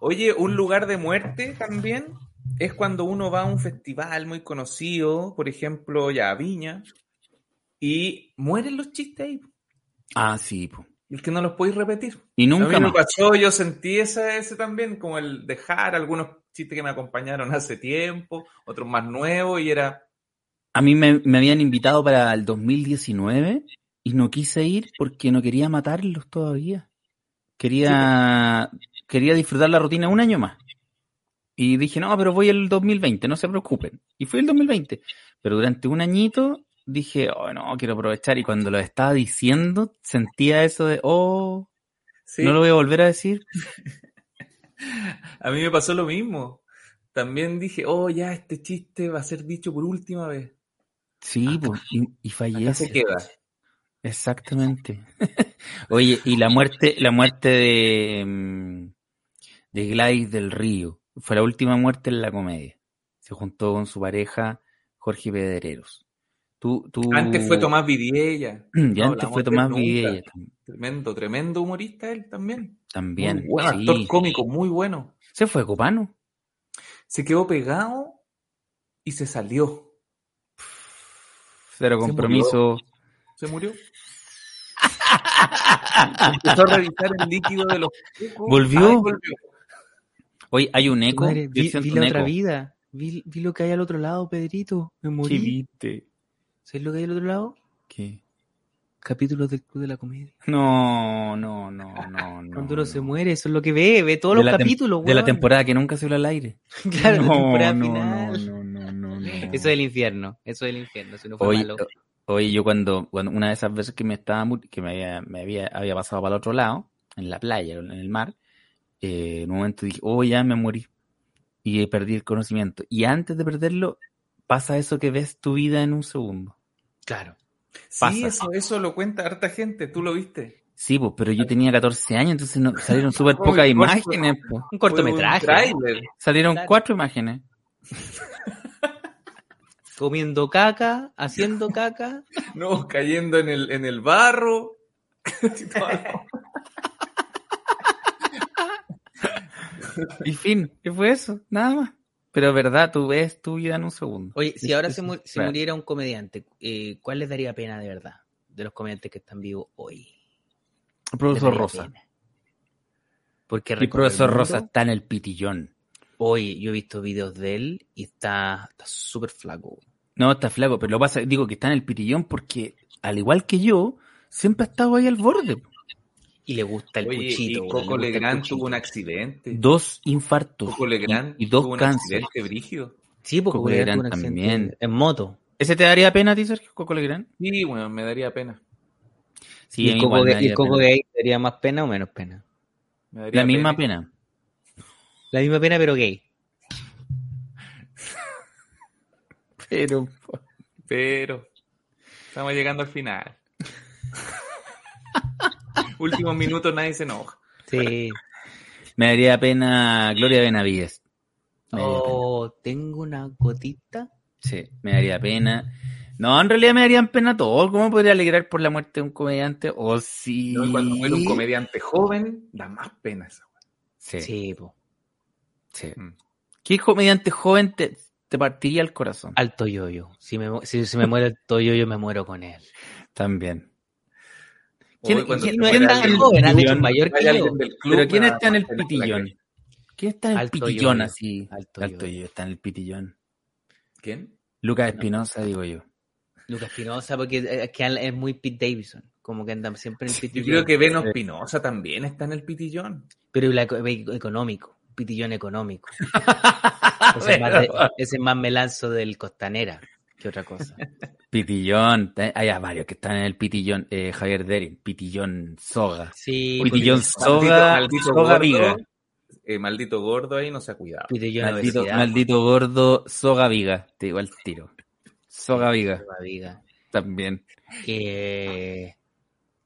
Oye, un lugar de muerte también es cuando uno va a un festival muy conocido, por ejemplo, ya a Viña, y mueren los chistes ahí. Ah, sí, po. El que no los podéis repetir. Y a nunca mí me más. pasó, yo sentí ese, ese también, como el dejar algunos chistes que me acompañaron hace tiempo, otros más nuevos, y era, A mí me, me habían invitado para el 2019 y no quise ir porque no quería matarlos todavía. Quería, quería disfrutar la rutina un año más. Y dije, no, pero voy el 2020, no se preocupen. Y fui el 2020. Pero durante un añito dije, oh, no, quiero aprovechar. Y cuando lo estaba diciendo, sentía eso de, oh, sí, no lo voy a volver a decir. *laughs* a mí me pasó lo mismo. También dije, oh, ya, este chiste va a ser dicho por última vez. Sí, pues, y, y Acá se fallece. queda. Exactamente. *laughs* Oye, y la muerte, la muerte de, mm, de Gladys del Río fue la última muerte en la comedia. Se juntó con su pareja Jorge Pedreros. Tú, tú... Antes fue Tomás Vidiella. *clears throat* Y antes fue Tomás tam- Tremendo, tremendo humorista él también. también. Muy buen sí. actor cómico, muy bueno. Se fue Copano. Se quedó pegado y se salió. Cero compromiso. Se murió. *laughs* Empezó a revisar el líquido de los cucos. ¿Volvió? Ay, volvió. Oye, hay un eco. Madre, Yo vi, la otra eco. vida. Vi, vi lo que hay al otro lado, Pedrito. Me ¿Qué morí. viste? ¿Sabes lo que hay al otro lado? ¿Qué? Capítulos del Club de la Comedia. No, no, no, no, *laughs* no. Cuando uno se no. muere, eso es lo que ve. Ve todos De los capítulos, De la temporada que nunca se vio al aire. *laughs* Claro, la temporada no, final. no, no, no, no. Eso es el infierno. Eso es el infierno. Si no fue malo. Oye, yo cuando, cuando una de esas veces que me estaba que me había, me había, había pasado para el otro lado, en la playa, en el mar, eh, en un momento dije, oh, ya me morí. Y perdí el conocimiento. Y antes de perderlo, pasa eso que ves tu vida en un segundo. Claro. Sí, eso, eso lo cuenta harta gente. ¿Tú lo viste? Sí, pues, pero yo tenía 14 años, entonces no, salieron súper pocas imágenes. Un cortometraje. Un. Salieron cuatro imágenes. *laughs* Comiendo caca, haciendo caca. *laughs* No, cayendo en el, en el barro. Y fin, ¿qué fue eso? Nada más. Pero verdad, tú ves tu vida en un segundo. Oye, si ahora se, mu- se real. muriera un comediante, eh, ¿cuál les daría pena de verdad? De los comediantes que están vivos hoy. El profesor Rosa. pena. Porque El profesor. Rosa está en el pitillón. Hoy yo he visto videos de él y está está súper flaco. No, está flaco, pero lo pasa, digo que está en el pitillón porque, al igual que yo, siempre ha estado ahí al borde. Y le gusta el Oye, cuchito. y Coco le Legrand tuvo un accidente. Dos infartos Coco Legrand y, y dos tuvo un cánceres. accidente brígido. Sí, porque Coco Legrand también. En moto. ¿Ese te daría pena a ti, Sergio, Coco Legrand? Sí, bueno, me daría pena. Sí, ¿Y Coco, daría el Coco pena. gay daría más pena o menos pena? Me daría La misma pena. La misma pena, pero gay. Pero, Pero estamos llegando al final. *laughs* Últimos minutos nadie se enoja. Sí. me daría pena Gloria Benavides. Me daría pena. Oh, tengo una gotita. Sí, me daría pena. No, en realidad me darían pena todo. ¿Cómo podría alegrar por la muerte de un comediante? O si... No, Cuando muere un comediante joven, da más pena esa. Sí, Sí, po. sí. Mm. ¿Qué comediante joven te, te partiría el corazón? Al Toyoyo. Si me, si, si me muere el Toyoyo, me muero con él. También. ¿Quién- No alguien- el joven, ha pitillón? hecho mayor que yo. club, Pero ¿quién está en el pitillón? ¿Quién está en el pitillón así? Alto yoyo está en el pitillón. ¿Quién? Lucas Espinosa, digo yo. Lucas Espinosa, porque es que es muy Pete Davidson. Como que anda siempre en el Yo pitillón. creo que Venos Pinoza también está en el pitillón. Pero económico. Pitillón económico. *laughs* Ese es, más de- ese es más melanzo del Costanera que otra cosa. Pitillón. Hay varios que están en el pitillón. Eh, Javier Derin, pitillón Soga. Sí, Pitillón Soga, maldito Soga gordo, Viga. eh, maldito gordo ahí no se ha cuidado. Pitillón Maldito, obesidad, maldito gordo, Soga Viga. Te digo al tiro. Soga Viga la viga. también. Eh,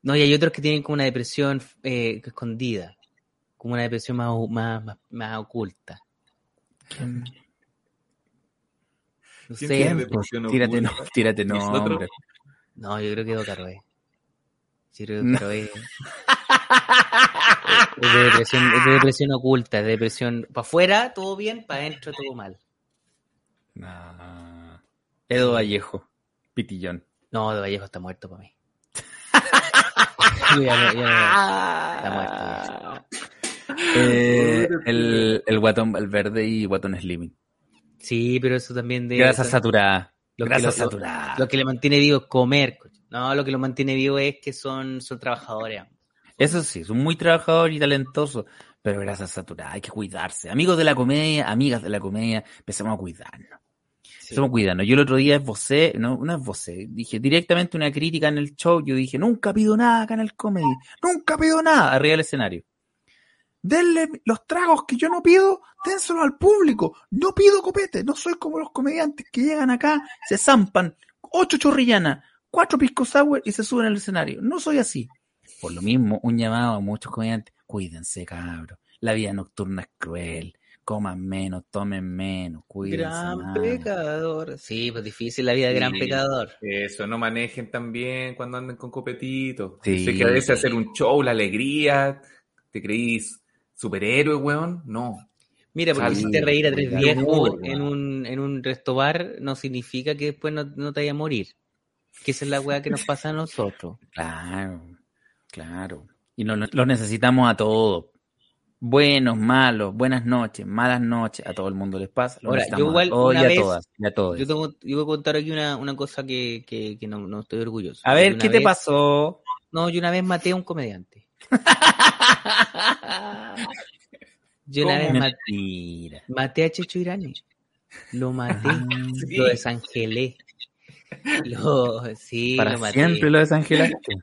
No, y hay otros que tienen como una depresión eh, escondida. Como una depresión más, más, más, más oculta. No ¿Quién sé. Pues, depresión tírate, no, tírate nombre. *laughs* No, yo creo que Edo Caroe. Sí, creo que No. Es de depresión, es de depresión oculta, es de depresión para afuera todo bien, para adentro todo mal. No. Edo Vallejo, pitillón. No, de Vallejo está muerto para mí. *laughs* Ya ya está muerto. Eh, el, el guatón Valverde y guatón Slimming. Sí, pero eso también de Grasa saturada. lo Grasa lo- lo- saturada. Lo que le mantiene vivo es comer. No, lo que lo mantiene vivo es que son, son trabajadores. Eso sí, son muy trabajadores y talentosos, pero grasa saturada, hay que cuidarse. Amigos de la comedia, amigas de la comedia, empecemos a cuidarnos. Sí. Empecemos a cuidarnos. Yo el otro día esbocé, no, no esbocé, dije directamente una crítica en el show, yo dije, nunca pido nada acá en el comedy, nunca pido nada arriba del escenario. Denle los tragos que yo no pido, dénselo al público. No pido copete, no soy como los comediantes que llegan acá, se zampan, ocho chorrillanas, cuatro pisco sour y se suben al escenario. No soy así. Por lo mismo, un llamado a muchos comediantes, cuídense, cabros. La vida nocturna es cruel. Coman menos, tomen menos, cuídense. Gran más. pecador. Sí, pues difícil la vida de gran pecador. Eso, no manejen también cuando anden con copetitos. Sí. Sé que a veces hacer un show, la alegría, ¿te creís superhéroe, weón? No. Mira, porque hiciste reír a tres viejos en un, en un restobar no significa que después no, no te vaya a morir. Que esa es la weá que nos pasa a nosotros. *laughs* Claro, claro. Y no, los necesitamos a todos. Buenos, malos, buenas noches, malas noches, a todo el mundo les pasa. Lo Ahora, yo igual una a vez- todas, y a todos. Yo, tengo, yo voy a contar aquí una, una cosa que, que, que no, no estoy orgulloso. A ver, ¿qué te pasó? No, yo una vez maté a un comediante. Yo una vez maté, maté a Checho Irane. Lo maté. Sí. Lo desangelé. Lo, sí, Para lo maté. siempre lo desangelaste.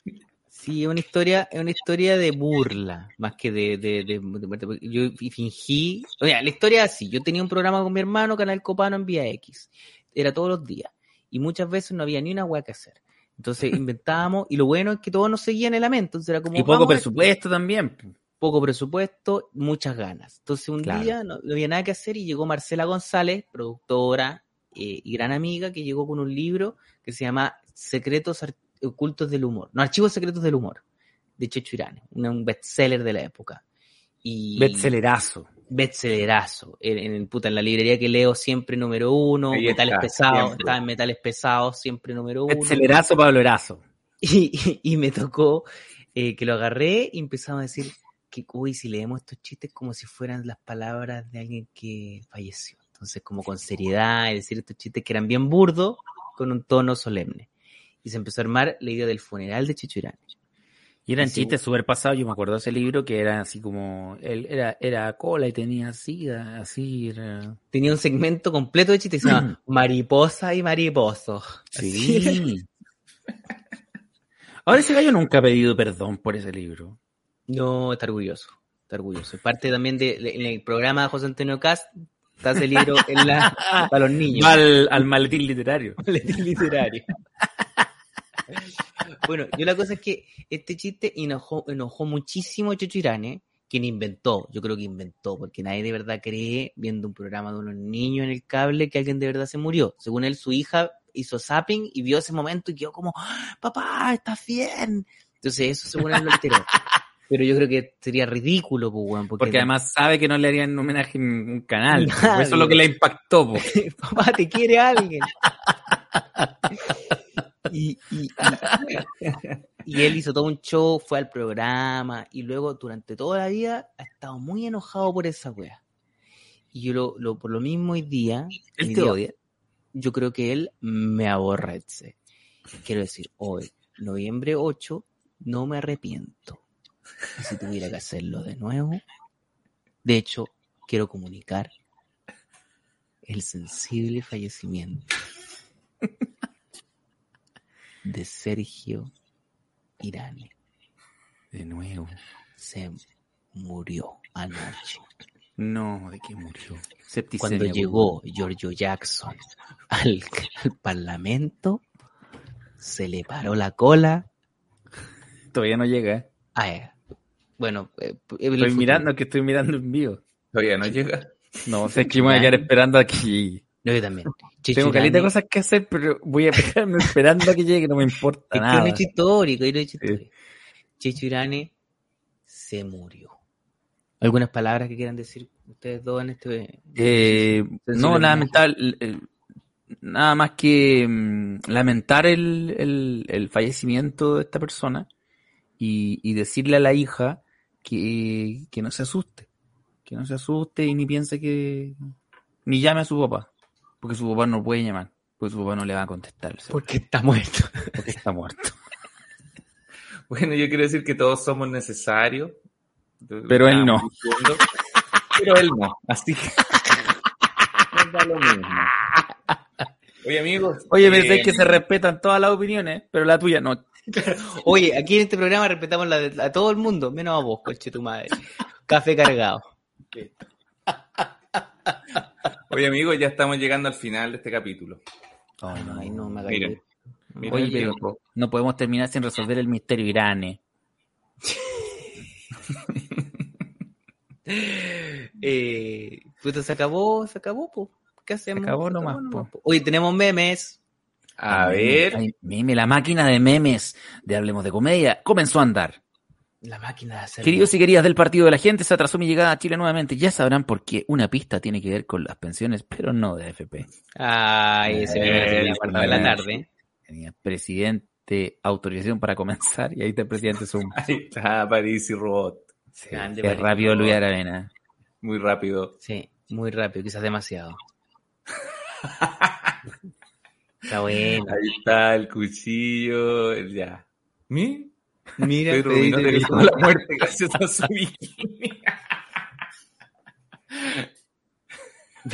Sí, es una historia, es una historia de burla, más que de, de, de- de Yo fingí, oye, la historia es así, yo tenía un programa con mi hermano, Canal Copano en Vía X, era todos los días, y muchas veces no había ni una hueá que hacer. Entonces *laughs* inventábamos, y lo bueno es que todos nos seguían en la mente, entonces era como... Y poco a- presupuesto también. poco presupuesto, muchas ganas. Entonces un Claro. día no, no había nada que hacer y llegó Marcela González, productora eh, y gran amiga, que llegó con un libro que se llama Secretos Ocultos del Humor. No, Archivos Secretos del Humor, de Checho un, un bestseller de la época. Y Bestsellerazo. Bestsellerazo. En, en, puta, en la librería que leo siempre número uno, Ahí metales está, pesados, siempre. estaba en metales pesados, siempre número uno. Bestsellerazo, Pablo Erazo. *laughs* Y, y- y me tocó eh, que lo agarré y empezamos a decir que, uy, si leemos estos chistes como si fueran las palabras de alguien que falleció. Entonces, como con seriedad y decir estos chistes que eran bien burdos, con un tono solemne. Y se empezó a armar la idea del funeral de Chichurán. Y eran chistes súper pasados. Yo me acuerdo de ese libro que era así como. Él era, era cola y tenía sida, así. Era... Tenía un segmento completo de chistes llama *clears throat* Mariposa y Mariposo. Sí. *laughs* Ahora ese gallo nunca ha pedido perdón por ese libro. No, está orgulloso. Está orgulloso. Parte también de, de- en el programa de José Antonio Cast, está ese libro en la, *laughs* para los niños. Al, al maletín literario. Boletín literario. *laughs* bueno, yo la cosa es que este chiste enojó, enojó muchísimo a Checho Irane, quien inventó, yo creo que inventó, porque nadie de verdad cree, viendo un programa de unos niños en el cable, que alguien de verdad se murió. Según él, su hija hizo zapping y vio ese momento y quedó como, "Ah, papá, estás bien. Entonces eso según él lo alteró. Pero yo creo que sería ridículo, pues, weón, porque, Porque además sabe que no le harían homenaje en un canal. Nadie. Eso es lo que le impactó. po. *laughs* papá, te quiere alguien. *laughs* Y, y- y- él hizo todo un show, fue al programa y luego durante toda la vida ha estado muy enojado por esa wea. Y yo lo, lo- por lo mismo hoy día, Él te día, odia. yo creo que él me aborrece. Quiero decir, hoy, noviembre 8, no me arrepiento. Y si tuviera que hacerlo de nuevo, de hecho, quiero comunicar el sensible fallecimiento de Sergio Irane. De nuevo. Se murió anoche. No, ¿de qué murió? Septicemia, Cuando llegó Giorgio Jackson al, al Parlamento, se le paró la cola. Todavía no llega. ¿eh? a él. bueno, eh, Estoy futuro. mirando, que estoy mirando en vivo. Todavía no llega. No, sé que me voy a quedar esperando a que llegue. No, yo también. Tengo caleta de cosas que hacer, pero voy a quedarme *laughs* esperando a que llegue, no me importa Es que es nada. hecho histórico, es un hecho histórico. Chicho Irane se murió. ¿Algunas palabras que quieran decir ustedes dos en este? Eh, Sensible no, lamentar, eh, nada más que mm, lamentar el, el- el fallecimiento de esta persona y, y decirle a la hija que, que no se asuste, que no se asuste y ni piense que ni llame a su papá, porque su papá no puede llamar, porque su papá no le va a contestar, Porque está muerto. *laughs* porque está muerto. Bueno, yo quiero decir que todos somos necesarios. Pero él no. Diciendo, Pero él no. Así que. da lo mismo. Oye, amigos. Oye, eh, pensé que se respetan todas las opiniones, pero la tuya no. *laughs* Oye, aquí en este programa respetamos la de- a todo el mundo, menos a vos, coche tu madre. Café cargado. Oye, amigos, ya estamos llegando al final de este capítulo. Ay, no me hagas Miren. reír. Miren Oye, el pero tiempo. no podemos terminar sin resolver el misterio Irane. *laughs* Eh, puta, se acabó, se acabó, po. ¿Qué hacemos? acabó nomás, po. Oye, tenemos memes. A Ay, ver. ay, meme, la máquina de memes de Hablemos de Comedia comenzó a andar. La máquina de hacer. Queridos y queridas del partido de la gente, se atrasó mi llegada a Chile nuevamente. Ya sabrán por qué una pista tiene que ver con las pensiones, pero no de AFP. Ay, ese Eh, guardado en la tarde. Tenía presidente, autorización para comenzar, y ahí está el presidente Zoom. *laughs* Ahí está París y Robot. Grande, Qué París. rápido Luis Aravena. Muy rápido. Sí, muy rápido, quizás demasiado. *laughs* Está bueno. Ahí está el cuchillo. el- Ya. ¿Mi? Mira, Pedro te ganó la muerte gracias a su bikini. *laughs*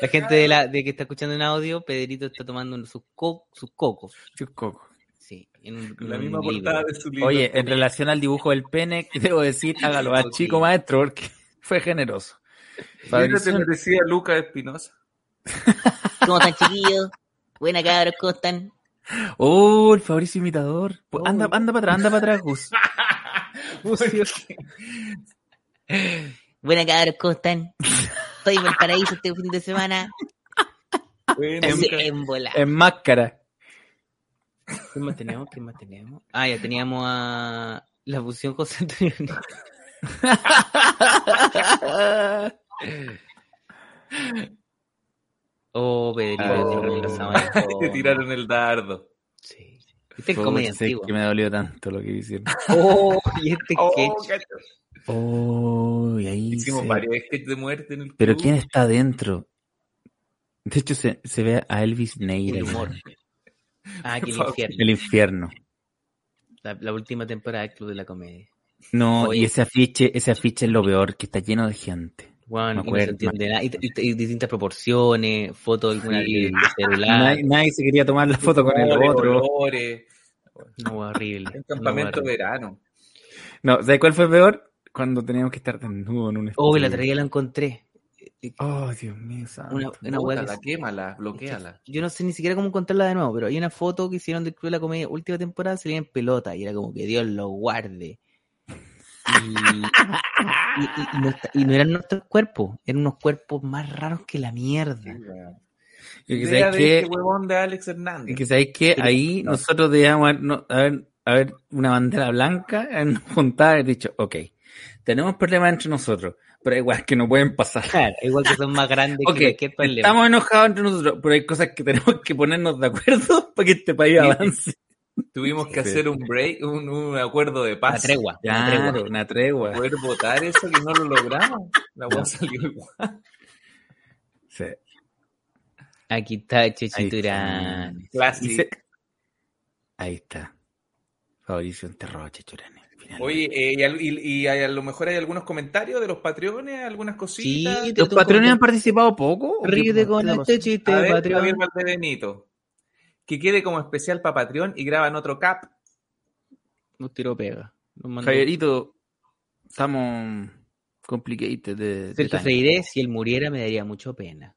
La gente de, la, de que está escuchando en audio, Pedrito está tomando sus, co- sus cocos. Chus coco. Sí, en un, en La un misma libro. portada de su libro. Oye, en relación al dibujo del pene, debo decir, hágalo más *laughs* chico, maestro, porque *laughs* fue generoso. Mira, te Fabricio, merecía Lucas Espinosa. ¿Cómo están, chiquillos? Buena cabros, ¿cómo están? Oh, el Fabricio imitador. Pues Anda, anda para atrás, anda para atrás, Gus. *laughs* Buena cabros, ¿cómo están? Estoy en Valparaíso este fin de semana. Bueno, Lucas. en bola. En máscara. ¿Qué más tenemos? ¿Qué más tenemos? Ah, ya teníamos a la fusión José Antonio. *laughs* Oh, Pedrito, Oh. mejor. Te tiraron el dardo. Sí. Este es comedia sé antigua. que me dolió tanto lo que hicieron. *laughs* Oh, y este Oh, sketch. Oh, y ahí Hicimos se- varios sketches de muerte en el Pero club. ¿quién está adentro? De hecho, se, se ve a Elvis Neira. El humor. Ah, aquí el infierno. El infierno. La, la última temporada del Club de la Comedia. No, Oye. y ese afiche, ese afiche es lo peor, que está lleno de gente. Bueno, y no se entiende nada. Y, y- y distintas proporciones, fotos de alguna Sí. *laughs* celular. Nadie, nadie se quería tomar la foto con el otro. colores. No, horrible. *laughs* Un No, campamento de verano. No, ¿sabes cuál fue peor? Cuando teníamos que estar desnudos en un Oh, la estudio. traía la encontré. Oh, Dios mío, santo. Una, una weá que- Bótala, quémala, bloqueala. Yo no sé ni siquiera cómo encontrarla de nuevo, pero hay una foto que hicieron del Club de la Comedia última temporada, salía en pelota y era como que Dios lo guarde. Y, y- y- y no, está- y no eran nuestros cuerpos, eran unos cuerpos más raros que la mierda. Y que sabéis que, este huevón de Alex Hernández. y que sabéis que ahí no. nosotros debíamos haber, no, haber, haber una bandera blanca en juntada y dicho, ok, tenemos problemas entre nosotros, pero igual que no pueden pasar. Claro, igual que son más grandes Ok, que estamos enojados entre nosotros, pero hay cosas que tenemos que ponernos de acuerdo *laughs* para que este país avance. Tuvimos que hacer un break, un, un acuerdo de Una paz. tregua, una tregua. Claro, una tregua. Poder votar eso y no lo logramos. La voz salió igual. Sí. Aquí está está. Clásico. Ahí está. Fabricio enterró a finalmente. Oye, eh, y, al- y- y a lo mejor hay algunos comentarios de los patrones, algunas cositas. Sí, ¿Los patrones han participado poco? ¿O qué- Ríete con este chiste, a ver, Patreon. Javier Valdebenito. Que quede como especial para Patreon y graban otro cap. Nos tiró pega. Nos Javierito, estamos complicated de, Sergio. Freire, si él muriera, me daría mucho pena.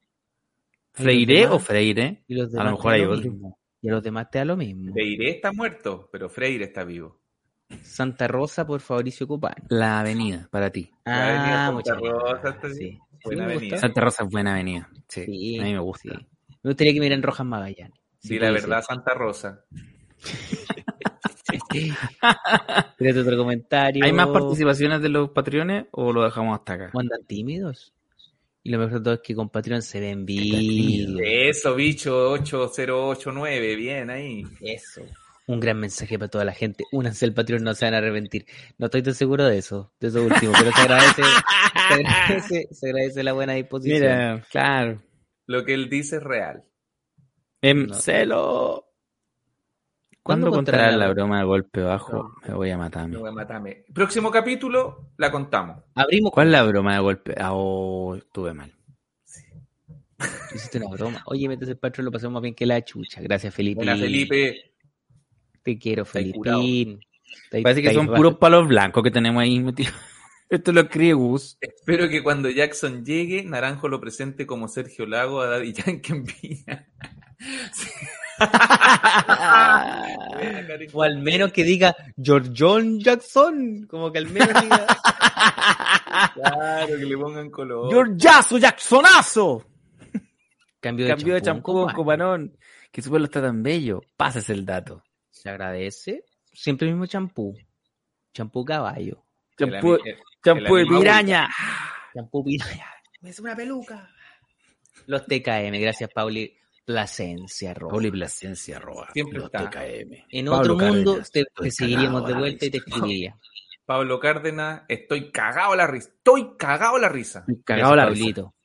¿Freire ¿Y los o? Freire? Y los A lo mejor hay otro. mismo. Y a los demás te da lo mismo. Freire está muerto, pero Freire está vivo. Santa Rosa por Fabricio Cupán. La avenida, para ti. La avenida Ah, Santa muchas Rosa gracias. está Sí, sí. Santa Rosa es buena avenida. Sí, Sí, a mí me gusta. sí. Me gustaría que me dieran Rojas Magallanes. Sí, la verdad, Santa Rosa. *laughs* *laughs* Tírate otro comentario. ¿Hay más participaciones de los patrones o lo dejamos hasta acá? ¿O andan tímidos? Y lo mejor de todo es que con Patreon se ven vivos. Eso, bicho 8089, bien ahí. Eso. Un gran mensaje para toda la gente. Únanse al Patreon, no se van a arrepentir. No estoy tan seguro de eso, de eso último, pero se agradece, se *laughs* agradece, se agradece la buena disposición. Mira, claro. Lo que él dice es real. En No. celo. ¿Cuándo ¿Cuándo contará la la- broma de golpe bajo? No. Me voy a matar. No voy a matarme. Próximo capítulo, la contamos. Abrimos. ¿Cuál es la broma de golpe? Ah, oh, estuve mal. *laughs* Hiciste una broma. Oye, metes el Patreon, lo pasamos más bien que la chucha. Gracias, Felipe. Buena, Felipe. Te quiero. Felipín. Parece que son puros palos blancos que tenemos ahí metidos. Esto lo escribe Gus. Espero que cuando Jackson llegue, Naranjo lo presente como Sergio Lago a Daddy Yankee en Viña. *laughs* Sí. *laughs* O al menos que diga George John Jackson. Como que al menos diga. *laughs* Claro, que le pongan color. ¡Georgiazo Jacksonazo! Cambio de Cambio de champú, champú coparón. Que su pelo está tan bello. Pásese el dato. Se agradece. Siempre el mismo champú. Champú caballo. Champú, champú de piraña. Champú piraya. Me hace una peluca. Los TKM. Gracias, Pauli. Plasencia, Roja. Pauli Plasencia, arroba. Siempre los está. TKM. En Pablo otro mundo Cárdenas, te, estoy te seguiríamos de a la vuelta y te risa. *laughs* escribiría. Pablo Cárdenas, estoy cagado la risa. Estoy cagado la risa. Estoy cagado la Gracias, risa. Pablito.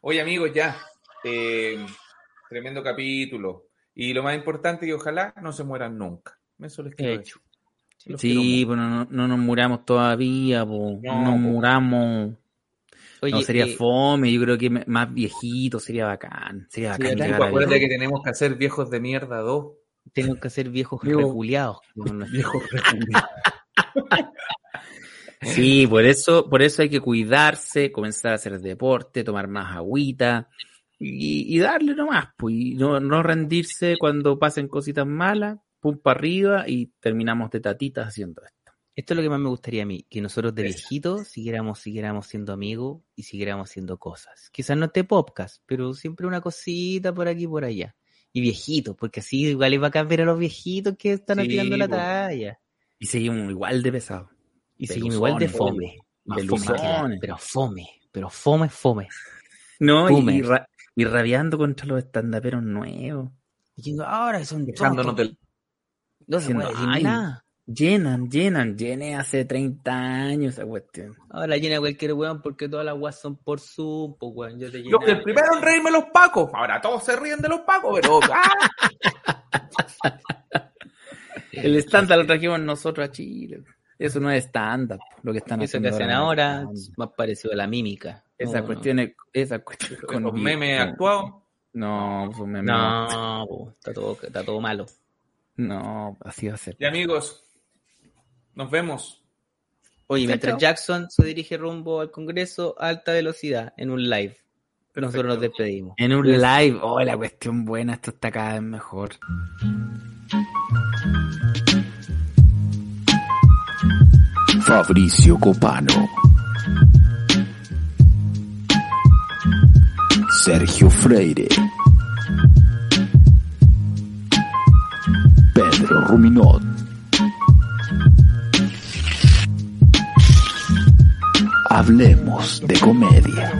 Oye, amigos, ya. Eh, tremendo capítulo. Y lo más importante que ojalá no se mueran nunca. Eso les quiero Hecho. Los Sí, pues no, no nos muramos todavía, po. No, No, nos po. muramos. Oye, no, sería eh, fome, yo creo que más viejito sería bacán. Sería bacán Acuérdate viejo. que tenemos que hacer viejos de mierda dos. tenemos que ser viejos reculeados. Viejos reculeados. *laughs* *laughs* Sí, por eso, por eso hay que cuidarse, comenzar a hacer deporte, tomar más agüita y, y darle nomás, pues, y no, no rendirse cuando pasen cositas malas, pum para arriba y terminamos de tatitas haciendo esto. Esto es lo que más me gustaría a mí, que nosotros de viejitos siguiéramos, siguiéramos siendo amigos y siguiéramos haciendo cosas. Quizás no este podcast, pero siempre una cosita por aquí y por allá. Y viejitos, porque así igual es bacán ver a los viejitos que están Sí, tirando la talla. Y seguimos igual de pesados. Y seguimos igual de fome. Más fome que pero fome, pero fome, fome. No, y, ra- y rabiando contra los estandaperos nuevos. Y digo, ahora son Dejándonos del... No se diciendo, puede decir "Ay, nada. Llenan, llenan, llené hace 30 años esa cuestión. Ahora llena cualquier weón porque todas las weas son por Zoom, pues weón. Yo te Yo fui el primero en reírme los pacos. Ahora todos se ríen de los pacos, pero... ¡ah! *laughs* *laughs* El estándar lo trajimos nosotros a Chile. Eso no es estándar, lo que están Eso haciendo que hacen ahora. ahora es más parecido a la mímica. Esa No, cuestión es, esa cuestión Con los memes no, actuados. No, son memes. No, no po, está, todo, está todo malo. No, así va a ser. Y amigos, nos vemos. Oye, mientras chao. Jackson se dirige rumbo al Congreso a alta velocidad en un live, nosotros nos despedimos. En un live, oh, la cuestión buena, esto está cada vez mejor. Fabricio Copano. Sergio Freire. Ruminot. Hablemos de comedia.